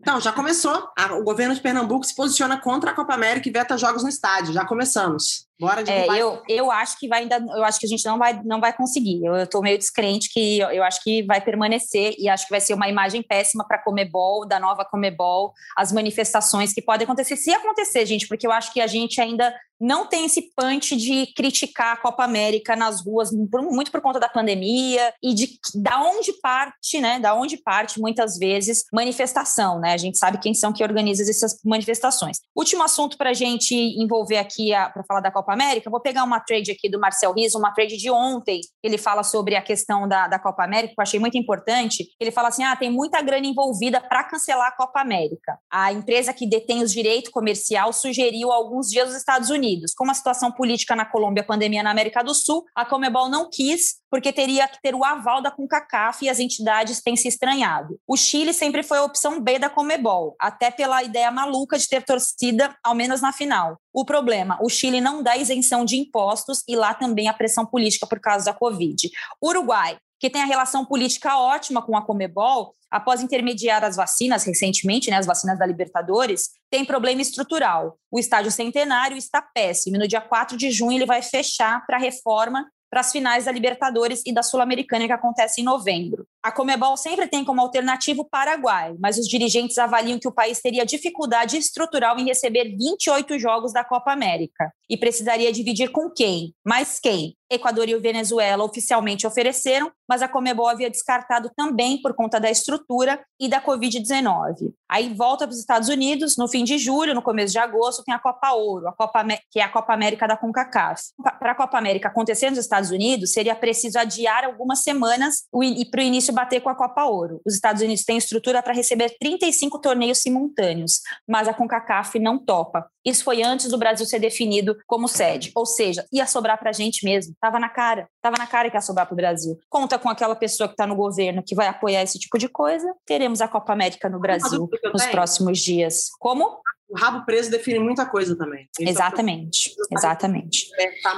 S2: Não, já começou. O governo de Pernambuco se posiciona contra a Copa América e veta jogos no estádio. Já começamos. Bora de
S1: é, eu, eu acho que vai ainda, eu acho que a gente não vai, não vai conseguir. Eu estou meio descrente que eu, eu, acho que vai permanecer e acho que vai ser uma imagem péssima para a Comebol, da nova Comebol, as manifestações que podem acontecer, se acontecer, gente, porque eu acho que a gente ainda não tem esse punch de criticar a Copa América nas ruas, muito por conta da pandemia e de da onde parte, né? Da onde parte muitas vezes manifestação, né? A gente sabe quem são que organizam essas manifestações. Último assunto para a gente envolver aqui para falar da Copa Copa América, vou pegar uma trade aqui do Marcel Riso, uma trade de ontem, ele fala sobre a questão da, da Copa América, que eu achei muito importante. Ele fala assim: ah, tem muita grana envolvida para cancelar a Copa América. A empresa que detém os direitos comercial sugeriu alguns dias os Estados Unidos. Com a situação política na Colômbia, a pandemia na América do Sul, a Comebol não quis, porque teria que ter o aval da CONCACAF e as entidades têm se estranhado. O Chile sempre foi a opção B da Comebol, até pela ideia maluca de ter torcida, ao menos na final. O problema, o Chile não dá isenção de impostos e lá também a pressão política por causa da Covid. Uruguai, que tem a relação política ótima com a Comebol, após intermediar as vacinas recentemente, né, as vacinas da Libertadores, tem problema estrutural. O estádio centenário está péssimo. No dia 4 de junho ele vai fechar para reforma para as finais da Libertadores e da Sul-Americana que acontece em novembro. A Comebol sempre tem como alternativo o Paraguai, mas os dirigentes avaliam que o país teria dificuldade estrutural em receber 28 jogos da Copa América e precisaria dividir com quem? Mais quem? Equador e Venezuela oficialmente ofereceram, mas a Comebol havia descartado também por conta da estrutura e da Covid-19. Aí volta para os Estados Unidos, no fim de julho, no começo de agosto, tem a Copa Ouro, a Copa, que é a Copa América da CONCACAF. Para a Copa América acontecer nos Estados Unidos, seria preciso adiar algumas semanas e para o início bater com a Copa Ouro. Os Estados Unidos têm estrutura para receber 35 torneios simultâneos, mas a CONCACAF não topa. Isso foi antes do Brasil ser definido como sede, ou seja, ia sobrar para a gente mesmo. Tava na cara, tava na cara que ia sobrar para o Brasil. Conta com aquela pessoa que está no governo que vai apoiar esse tipo de coisa. Teremos a Copa América no Brasil nos próximos dias. Como?
S2: O rabo preso define muita coisa também.
S1: Esse exatamente, é exatamente.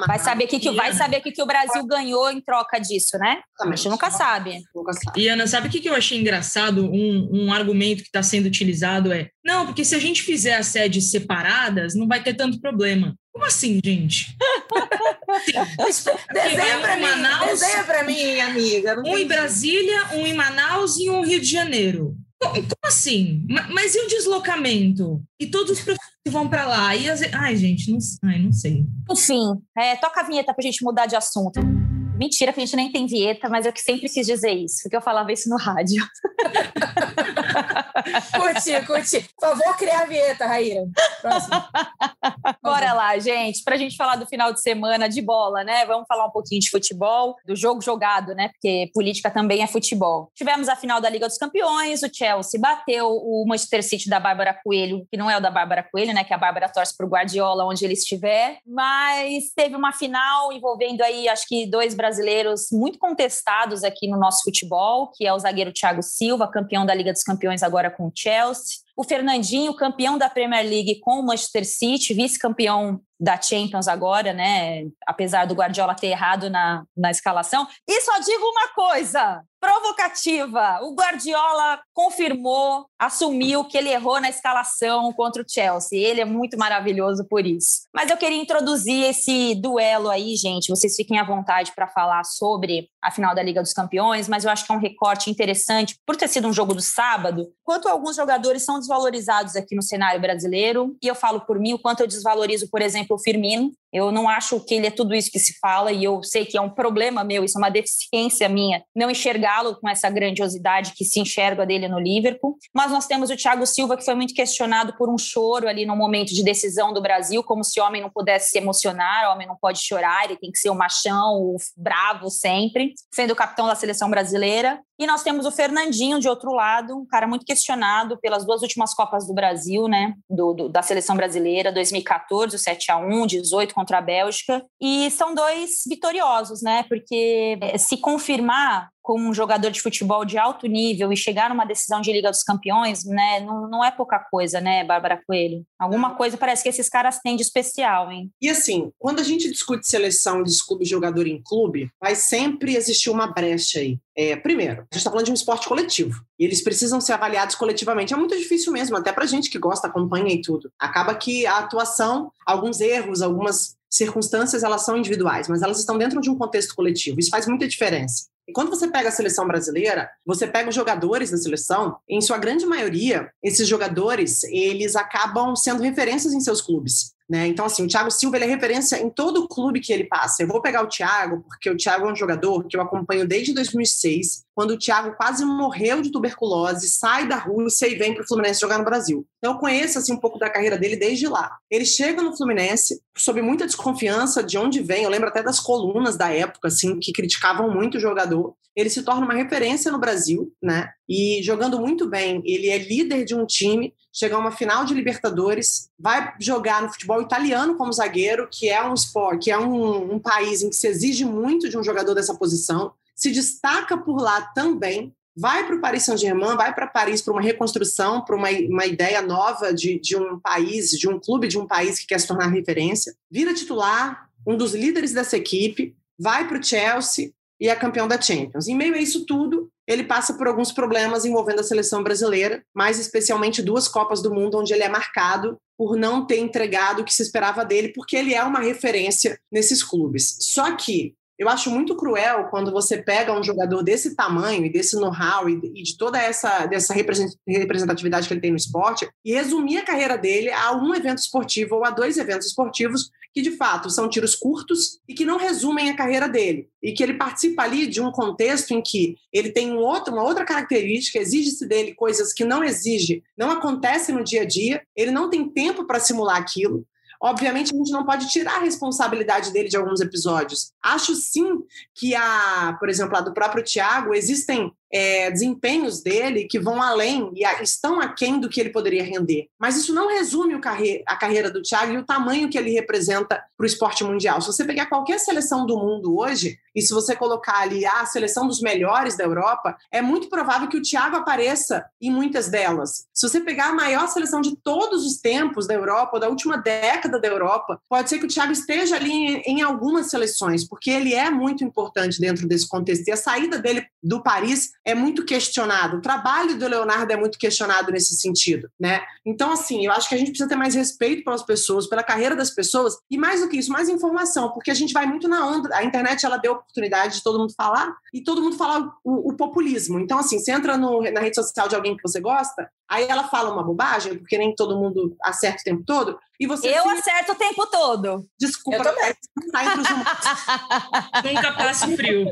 S1: Vai saber o que, que, vai saber que, que o Brasil ganhou em troca disso, né? Exatamente. A gente nunca sabe.
S4: nunca sabe. E Ana, sabe o que, que eu achei engraçado? Um, um argumento que está sendo utilizado é: não, porque se a gente fizer as sedes separadas, não vai ter tanto problema. Como assim, gente?
S3: desenha para mim, Manaus, desenha para mim, amiga.
S4: Um em Brasília, um em Manaus e um Rio de Janeiro. Como assim? Mas e o deslocamento? E todos os professores que vão para lá? E as... Ai, gente, não, ai, não sei.
S1: Enfim, é, toca a vinheta para a gente mudar de assunto. Mentira que a gente nem tem vinheta, mas eu que sempre quis dizer isso, porque eu falava isso no rádio.
S3: curti, curti. Por favor, criar a vinheta, Raíra.
S1: Bora lá, gente, para a gente falar do final de semana de bola, né? Vamos falar um pouquinho de futebol, do jogo jogado, né? Porque política também é futebol. Tivemos a final da Liga dos Campeões, o Chelsea bateu o Manchester City da Bárbara Coelho, que não é o da Bárbara Coelho, né? Que a Bárbara torce para o Guardiola onde ele estiver, mas teve uma final envolvendo aí, acho que dois brasileiros brasileiros muito contestados aqui no nosso futebol, que é o zagueiro Thiago Silva, campeão da Liga dos Campeões agora com o Chelsea. O Fernandinho, campeão da Premier League com o Manchester City, vice-campeão da Champions agora, né? Apesar do Guardiola ter errado na, na escalação. E só digo uma coisa: provocativa. O Guardiola confirmou, assumiu que ele errou na escalação contra o Chelsea. Ele é muito maravilhoso por isso. Mas eu queria introduzir esse duelo aí, gente. Vocês fiquem à vontade para falar sobre a final da Liga dos Campeões, mas eu acho que é um recorte interessante por ter sido um jogo do sábado. Quanto alguns jogadores são desvalorizados aqui no cenário brasileiro, e eu falo por mim o quanto eu desvalorizo, por exemplo, o Firmino, eu não acho que ele é tudo isso que se fala e eu sei que é um problema meu, isso é uma deficiência minha, não enxergá-lo com essa grandiosidade que se enxerga dele no Liverpool. Mas nós temos o Thiago Silva que foi muito questionado por um choro ali no momento de decisão do Brasil, como se homem não pudesse se emocionar, homem não pode chorar, ele tem que ser o machão, o bravo sempre, sendo o capitão da seleção brasileira. E nós temos o Fernandinho de outro lado, um cara muito questionado pelas duas últimas Copas do Brasil, né, do, do da seleção brasileira, 2014, o 7 a 1, 18 contra a Bélgica. E são dois vitoriosos, né? Porque eh, se confirmar como um jogador de futebol de alto nível e chegar numa decisão de Liga dos Campeões, né, não, não é pouca coisa, né, Bárbara Coelho? Alguma coisa parece que esses caras têm de especial, hein?
S2: E assim, quando a gente discute seleção, discute jogador em clube, vai sempre existir uma brecha aí. É, primeiro, a gente está falando de um esporte coletivo e eles precisam ser avaliados coletivamente. É muito difícil mesmo, até para gente que gosta, acompanha e tudo. Acaba que a atuação, alguns erros, algumas circunstâncias, elas são individuais, mas elas estão dentro de um contexto coletivo. Isso faz muita diferença. E quando você pega a seleção brasileira, você pega os jogadores da seleção, em sua grande maioria, esses jogadores, eles acabam sendo referências em seus clubes. Né? Então, assim, o Thiago Silva é referência em todo o clube que ele passa. Eu vou pegar o Thiago, porque o Thiago é um jogador que eu acompanho desde 2006, quando o Thiago quase morreu de tuberculose, sai da Rússia e vem para o Fluminense jogar no Brasil. Então, eu conheço assim, um pouco da carreira dele desde lá. Ele chega no Fluminense sob muita desconfiança de onde vem. Eu lembro até das colunas da época, assim, que criticavam muito o jogador. Ele se torna uma referência no Brasil, né? E jogando muito bem. Ele é líder de um time chegar a uma final de Libertadores, vai jogar no futebol italiano como zagueiro, que é um esporte, que é um, um país em que se exige muito de um jogador dessa posição, se destaca por lá também, vai para o Paris Saint-Germain, vai para Paris para uma reconstrução, para uma, uma ideia nova de, de um país, de um clube de um país que quer se tornar referência, vira titular, um dos líderes dessa equipe, vai para o Chelsea e é campeão da Champions. Em meio a isso tudo, ele passa por alguns problemas envolvendo a seleção brasileira, mais especialmente duas Copas do Mundo, onde ele é marcado por não ter entregado o que se esperava dele, porque ele é uma referência nesses clubes. Só que eu acho muito cruel quando você pega um jogador desse tamanho e desse know-how e, de toda essa dessa representatividade que ele tem no esporte e resumir a carreira dele a um evento esportivo ou a dois eventos esportivos que de fato são tiros curtos e que não resumem a carreira dele e que ele participa ali de um contexto em que ele tem um outro, uma outra característica, exige-se dele coisas que não exige, não acontecem no dia a dia, ele não tem tempo para simular aquilo. Obviamente, a gente não pode tirar a responsabilidade dele de alguns episódios. Acho sim que a, por exemplo, a do próprio Tiago, existem é, desempenhos dele que vão além e estão aquém do que ele poderia render. Mas isso não resume carre a carreira do Thiago e o tamanho que ele representa para o esporte mundial. Se você pegar qualquer seleção do mundo hoje, e se você colocar ali a seleção dos melhores da Europa, é muito provável que o Thiago apareça em muitas delas. Se você pegar a maior seleção de todos os tempos da Europa, ou da última década da Europa, pode ser que o Thiago esteja ali em, em algumas seleções, porque ele é muito importante dentro desse contexto. E a saída dele do Paris é muito questionado. O trabalho do Leonardo é muito questionado nesse sentido, né? Então, assim, eu acho que a gente precisa ter mais respeito pelas pessoas, pela carreira das pessoas e mais do que isso, mais informação, porque a gente vai muito na onda. A internet ela deu oportunidade de todo mundo falar e todo mundo falar o, o populismo. Então, assim, você entra no, na rede social de alguém que você gosta, aí ela fala uma bobagem, porque nem todo mundo acerta o tempo todo, e você
S1: eu se... acerto o tempo todo.
S2: Desculpa,
S1: eu também.
S2: Tá
S4: Nunca passo frio.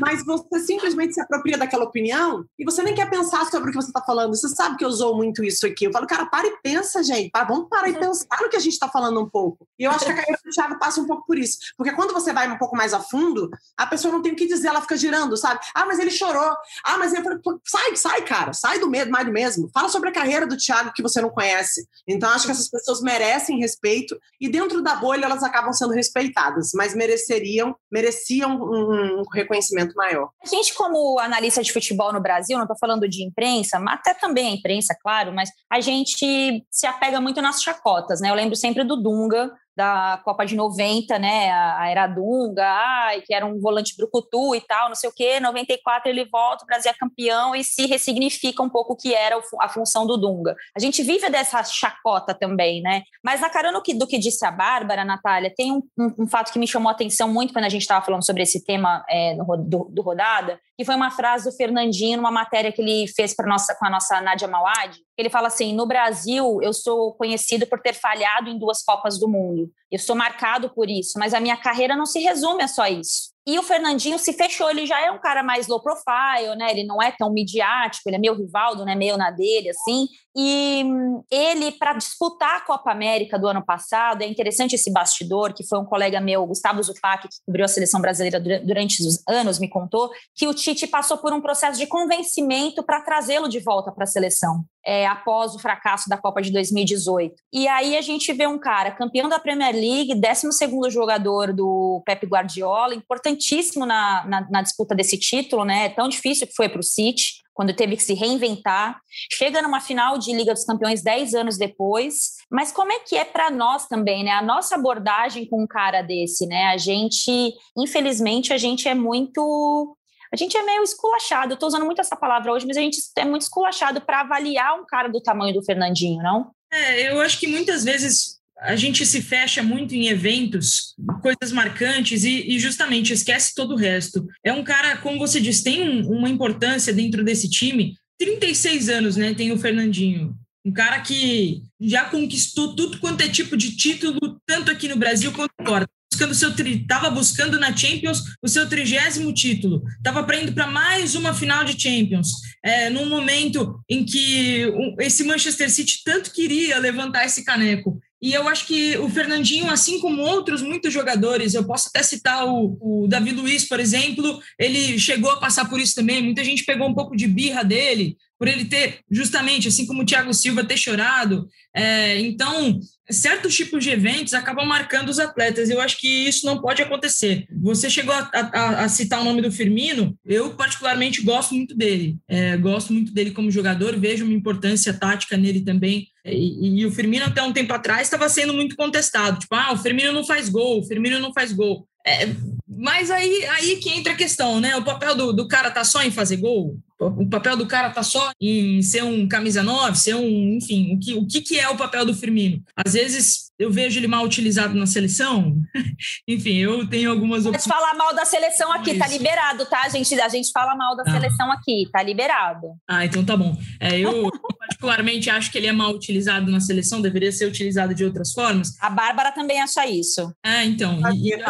S2: Mas você simplesmente se apropria daquela opinião e você nem quer pensar sobre o que você está falando. Você sabe que eu usou muito isso aqui. Eu falo, cara, para e pensa, gente. Vamos parar e uhum. pensar no que a gente está falando um pouco. E eu acho que a carreira do Thiago passa um pouco por isso. Porque quando você vai um pouco mais a fundo, a pessoa não tem o que dizer, ela fica girando, sabe? Ah, mas ele chorou. Ah, mas ele sai, sai, cara. Sai do mais do mesmo. Fala sobre a carreira do Thiago que você não conhece. Então, acho que essas pessoas merecem respeito e dentro da bolha elas acabam sendo respeitadas, mas mereceriam, mereciam um, um reconhecimento maior.
S1: A gente, como analista de futebol no Brasil, não estou falando de imprensa, mas até também a imprensa, claro, mas a gente se apega muito nas chacotas, né? Eu lembro sempre do Dunga, da Copa de 90, né? A Era Dunga, ai, que era um volante brucutu e tal, não sei o quê. 94 ele volta, o Brasil é campeão e se ressignifica um pouco o que era a função do Dunga. A gente vive dessa chacota também, né? Mas na carona do que, disse a Bárbara, Natália, tem um, um, um fato que me chamou a atenção muito quando a gente estava falando sobre esse tema é, do, do Rodada, que foi uma frase do Fernandinho numa matéria que ele fez para nossa com a nossa Nádia Mawad. Ele fala assim: "No Brasil, eu sou conhecido por ter falhado em duas Copas do Mundo. Eu sou marcado por isso, mas a minha carreira não se resume a só isso. E o Fernandinho se fechou, ele já é um cara mais low profile, né? Ele não é tão midiático, ele é meio Rivaldo, né? Meio na dele, assim. E ele, para disputar a Copa América do ano passado, é interessante esse bastidor, que foi um colega meu, Gustavo Zupac, que cobriu a seleção brasileira durante os anos, me contou, que o Tite passou por um processo de convencimento para trazê-lo de volta para a seleção. É, após o fracasso da Copa de 2018. E aí a gente vê um cara campeão da Premier League, 12 jogador do Pep Guardiola, importantíssimo na, na, na disputa desse título, né? É tão difícil que foi para o City quando teve que se reinventar, chega numa final de Liga dos Campeões 10 anos depois. Mas como é que é para nós também, né? A nossa abordagem com um cara desse, né? A gente, infelizmente, a gente é muito a gente é meio esculachado. Estou usando muito essa palavra hoje, mas a gente é muito esculachado para avaliar um cara do tamanho do Fernandinho, não?
S4: É, eu acho que muitas vezes a gente se fecha muito em eventos, coisas marcantes e, e, justamente esquece todo o resto. É um cara, como você disse, tem um, uma importância dentro desse time. 36 anos, né? Tem o Fernandinho. Um cara que já conquistou tudo quanto é tipo de título, tanto aqui no Brasil quanto fora. Buscando seu estava buscando na Champions o seu trigésimo título, estava indo para mais uma final de Champions, é, num momento em que esse Manchester City tanto queria levantar esse caneco. E eu acho que o Fernandinho, assim como outros muitos jogadores, eu posso até citar o, o Davi Luiz, por exemplo, ele chegou a passar por isso também. Muita gente pegou um pouco de birra dele, por ele ter, justamente, assim como o Thiago Silva, ter chorado. É, então, certos tipos de eventos acabam marcando os atletas. Eu acho que isso não pode acontecer. Você chegou a, a, a citar o nome do Firmino, eu particularmente gosto muito dele. É, gosto muito dele como jogador, vejo uma importância tática nele também. E, e, o Firmino, até um tempo atrás, estava sendo muito contestado. Tipo, ah, o Firmino não faz gol, o Firmino não faz gol. É, mas aí, aí que entra a questão, né? O papel do, do cara tá só em fazer gol? O papel do cara tá só em ser um camisa 9, ser um, enfim, o que, o que, que é o papel do Firmino? Às vezes eu vejo ele mal utilizado na seleção. enfim, eu tenho algumas
S1: opiniões. Pode falar mal da seleção aqui, tá liberado, tá? A gente, a gente fala mal da ah. seleção aqui, tá liberado.
S4: Ah, então tá bom. É, eu particularmente acho que ele é mal utilizado na seleção, deveria ser utilizado de outras formas.
S1: A Bárbara também acha isso.
S4: Ah, então.
S2: E, que...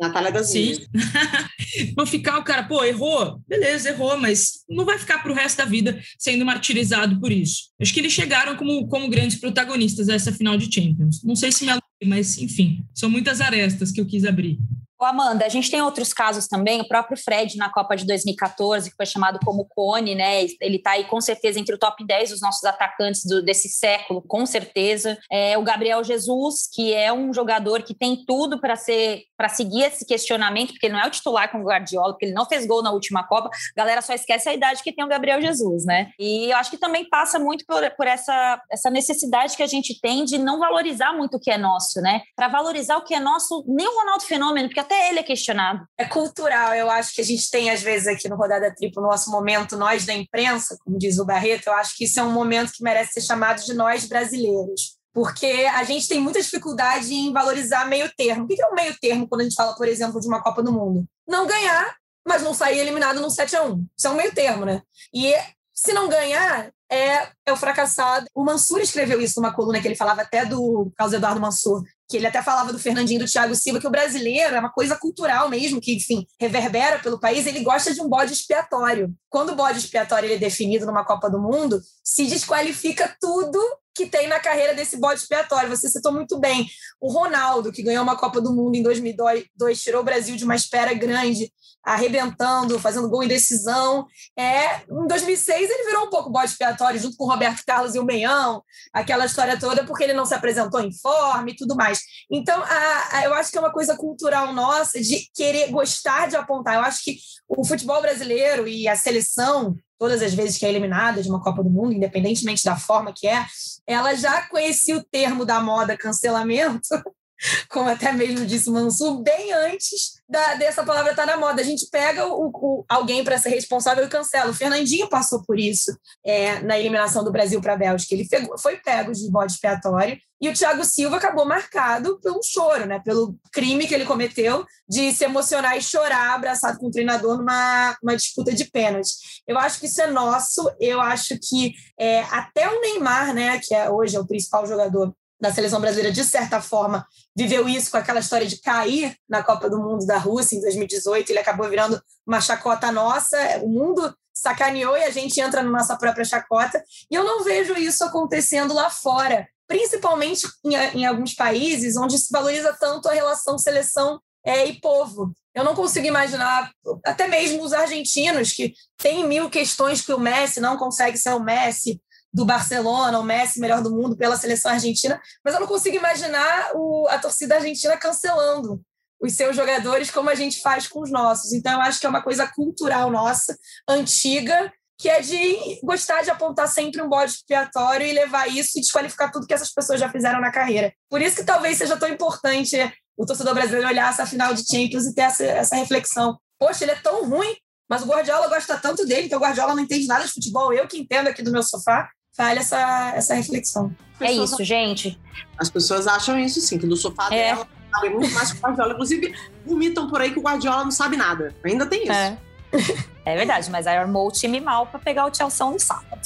S2: Natália das
S4: Sim. Vou ficar o cara, pô, errou. Beleza, errou, mas não vai ficar pro resto da vida sendo martirizado por isso. Acho que eles chegaram como, como grandes protagonistas dessa final de Champions. Não sei se me mas enfim, são muitas arestas que eu quis abrir.
S1: Amanda, a gente tem outros casos também, o próprio Fred na Copa de 2014, que foi chamado como Cone, né? Ele está aí com certeza entre o top 10 dos nossos atacantes do, desse século, com certeza. É, o Gabriel Jesus, que é um jogador que tem tudo para ser para seguir esse questionamento, porque ele não é o titular com o Guardiola, porque ele não fez gol na última Copa. A galera só esquece a idade que tem o Gabriel Jesus, né? E eu acho que também passa muito por, por essa, essa necessidade que a gente tem de não valorizar muito o que é nosso, né? Para valorizar o que é nosso, nem o Ronaldo Fenômeno, porque até ele é questionado.
S3: É cultural, eu acho que a gente tem, às vezes, aqui no Rodada Triplo, nosso momento, nós da imprensa, como diz o Barreto, eu acho que isso é um momento que merece ser chamado de nós brasileiros. Porque a gente tem muita dificuldade em valorizar meio termo. O que é o meio termo quando a gente fala, por exemplo, de uma Copa do Mundo? Não ganhar, mas não sair eliminado no 7 a 1 Isso é um meio termo, né? E se não ganhar, é, é o fracassado. O Mansur escreveu isso numa coluna que ele falava até do Carlos Eduardo Mansur, que ele até falava do Fernandinho do Thiago Silva, que o brasileiro é uma coisa cultural mesmo, que, enfim, reverbera pelo país, ele gosta de um bode expiatório. Quando o bode expiatório ele é definido numa Copa do Mundo, se desqualifica tudo que tem na carreira desse bode expiatório. Você citou muito bem. O Ronaldo, que ganhou uma Copa do Mundo em 2002, tirou o Brasil de uma espera grande, arrebentando, fazendo gol em decisão. É, em 2006 ele virou um pouco bode expiatório, junto com o Roberto Carlos e o Meião, aquela história toda, porque ele não se apresentou em forma e tudo mais. Então, a, a, eu acho que é uma coisa cultural nossa de querer gostar de apontar. Eu acho que o futebol brasileiro e a seleção todas as vezes que é eliminada de uma Copa do Mundo, independentemente da forma que é, ela já conhecia o termo da moda cancelamento, como até mesmo disse Mansur, bem antes da, dessa palavra estar tá na moda. A gente pega o, o alguém para ser responsável e cancela. O Fernandinho passou por isso é, na eliminação do Brasil para a Bélgica. Ele pegou, foi pego de bode expiatório. E o Thiago Silva acabou marcado pelo choro, né? pelo crime que ele cometeu de se emocionar e chorar abraçado com o treinador numa uma disputa de pênalti. Eu acho que isso é nosso. Eu acho que é, até o Neymar, né, que é, hoje é o principal jogador da seleção brasileira, de certa forma, viveu isso com aquela história de cair na Copa do Mundo da Rússia em 2018. Ele acabou virando uma chacota nossa. O mundo sacaneou e a gente entra na nossa própria chacota. E eu não vejo isso acontecendo lá fora, principalmente em, em alguns países onde se valoriza tanto a relação seleção é, e povo. Eu não consigo imaginar, até mesmo os argentinos, que têm mil questões que o Messi não consegue ser o Messi, do Barcelona, o Messi melhor do mundo pela seleção argentina, mas eu não consigo imaginar o, a torcida argentina cancelando os seus jogadores como a gente faz com os nossos. Então, eu acho que é uma coisa cultural nossa, antiga, que é de gostar de apontar sempre um bode expiatório e levar isso e desqualificar tudo que essas pessoas já fizeram na carreira. Por isso que talvez seja tão importante o torcedor brasileiro olhar essa final de Champions e ter essa, essa reflexão. Poxa, ele é tão ruim, mas o Guardiola gosta tanto dele, então o Guardiola não entende nada de futebol. Eu que entendo aqui do meu sofá, vale essa, essa reflexão.
S1: É isso, gente.
S2: As pessoas acham isso sim, que do sofá é. dela sabe muito mais que o Guardiola. Inclusive, vomitam por aí que o Guardiola não sabe nada. Ainda tem isso.
S1: É, é verdade, mas aí armou o time mal para pegar o Chelsea no sábado.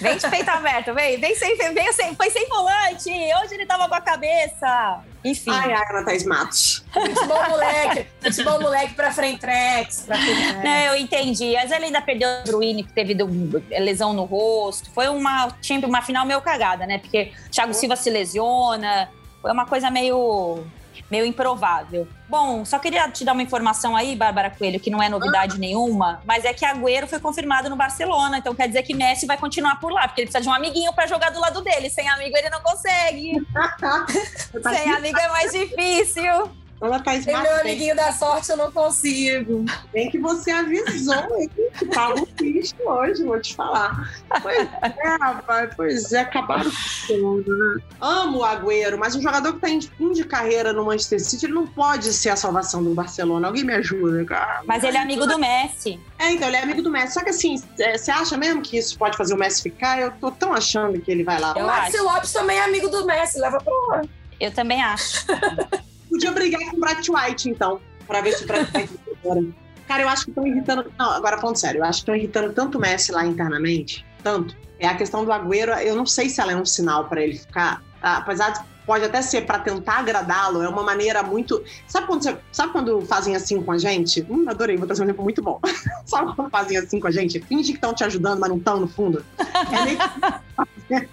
S1: Vem de peito aberto, vem, vem sem, vem sem, foi sem volante. Hoje ele tava com a cabeça. Enfim.
S2: Ai, ai, Ana Thaís Matos.
S3: Futebol moleque, futebol moleque pra Frentrex. Pra
S1: Não, eu entendi. Mas ele ainda perdeu o Bruini, que teve do, lesão no rosto. Foi uma, uma final meio cagada, né? Porque Thiago Silva se lesiona. Foi uma coisa meio meio improvável. Bom, só queria te dar uma informação aí, Bárbara Coelho, que não é novidade ah. nenhuma, mas é que Agüero foi confirmado no Barcelona, então quer dizer que Messi vai continuar por lá, porque ele precisa de um amiguinho para jogar do lado dele. Sem amigo ele não consegue. Sem amigo é mais difícil.
S2: Ela tá
S3: Tem meu amiguinho da sorte, eu não consigo.
S2: Bem que você avisou, hein? Que tava um triste hoje, vou te falar. Pois é, rapaz, pois é, acabaram com tudo, né? Amo o Agüero, mas um jogador que tá em fim de carreira no Manchester City, ele não pode ser a salvação do Barcelona. Alguém me ajuda, cara.
S1: Mas ele é amigo do Messi.
S2: É, então, ele é amigo do Messi. Só que assim, é, você acha mesmo que isso pode fazer o Messi ficar? Eu tô tão achando que ele vai lá.
S1: Eu
S3: o Maxi. Lopes também é amigo do Messi, leva pra lá.
S1: Eu também acho.
S2: Podia brigar com o Brett White, então, pra ver se o Brett White. Cara, eu acho que estão irritando. Não, agora falando sério, eu acho que estão irritando tanto o Messi lá internamente, tanto. É a questão do Agüero, eu não sei se ela é um sinal pra ele ficar. tá? Apesar de pode até ser pra tentar agradá-lo, é uma maneira muito. Sabe quando, você- sabe quando fazem assim com a gente? Hum, adorei, vou trazer um exemplo muito bom. sabe quando fazem assim com a gente? Finge que estão te ajudando, mas não estão no fundo. É meio que-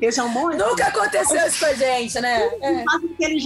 S2: Esse é um bom exemplo.
S3: Nunca aconteceu isso com a gente, né? É.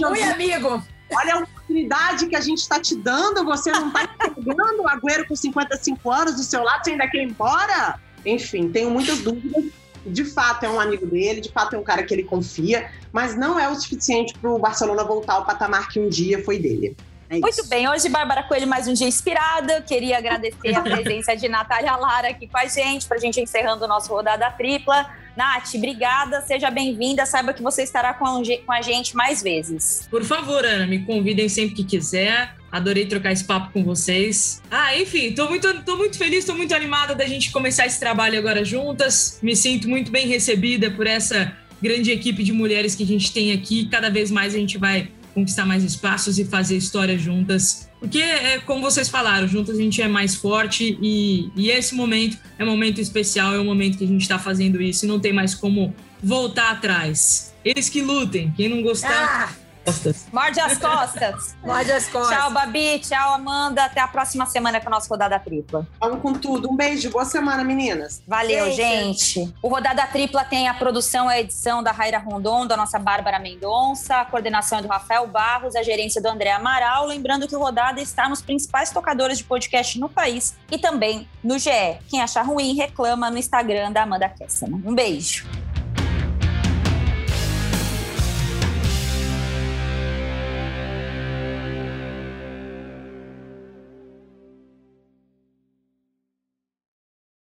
S3: Oi, amigo.
S2: Olha a oportunidade que a gente está te dando, você não está pegando o Agüero com 55 anos do seu lado, você ainda quer ir embora? Enfim, tenho muitas dúvidas. De fato, é um amigo dele, de fato, é um cara que ele confia, mas não é o suficiente para o Barcelona voltar ao patamar que um dia foi dele. É.
S1: Muito bem, hoje Bárbara Coelho mais um dia inspirada. Eu Queria agradecer a presença de Natália Lara aqui com a gente, pra gente encerrando o nosso Rodada Tripla. Nath, obrigada, seja bem-vinda. Saiba que você estará com a gente mais vezes.
S4: Por favor, Ana, me convidem sempre que quiser. Adorei trocar esse papo com vocês. Ah, enfim, tô muito, tô muito feliz, tô muito animada da gente começar esse trabalho agora juntas. Me sinto muito bem recebida por essa grande equipe de mulheres que a gente tem aqui. Cada vez mais a gente vai conquistar mais espaços e fazer história juntas. Porque, é, como vocês falaram, juntas a gente é mais forte e, e esse momento é um momento especial, é um momento que a gente está fazendo isso e não tem mais como voltar atrás. Eles que lutem, quem não gostar,
S3: Ah,
S4: costas.
S1: Morde as costas.
S3: morde as costas.
S1: tchau, Babi. Tchau, Amanda. Até a próxima semana com a nossa Rodada Tripla.
S2: Vamos com tudo. Um beijo, boa semana, meninas.
S1: Valeu,
S3: Beijo.
S1: gente. O Rodada Tripla tem a produção e a edição da Raira Rondon, da nossa Bárbara Mendonça, a coordenação é do Rafael Barros, a gerência do André Amaral. Lembrando que o Rodada está nos principais tocadores de podcast no país e também no GE. Quem achar ruim, reclama no Instagram da Amanda Kessler. Um beijo.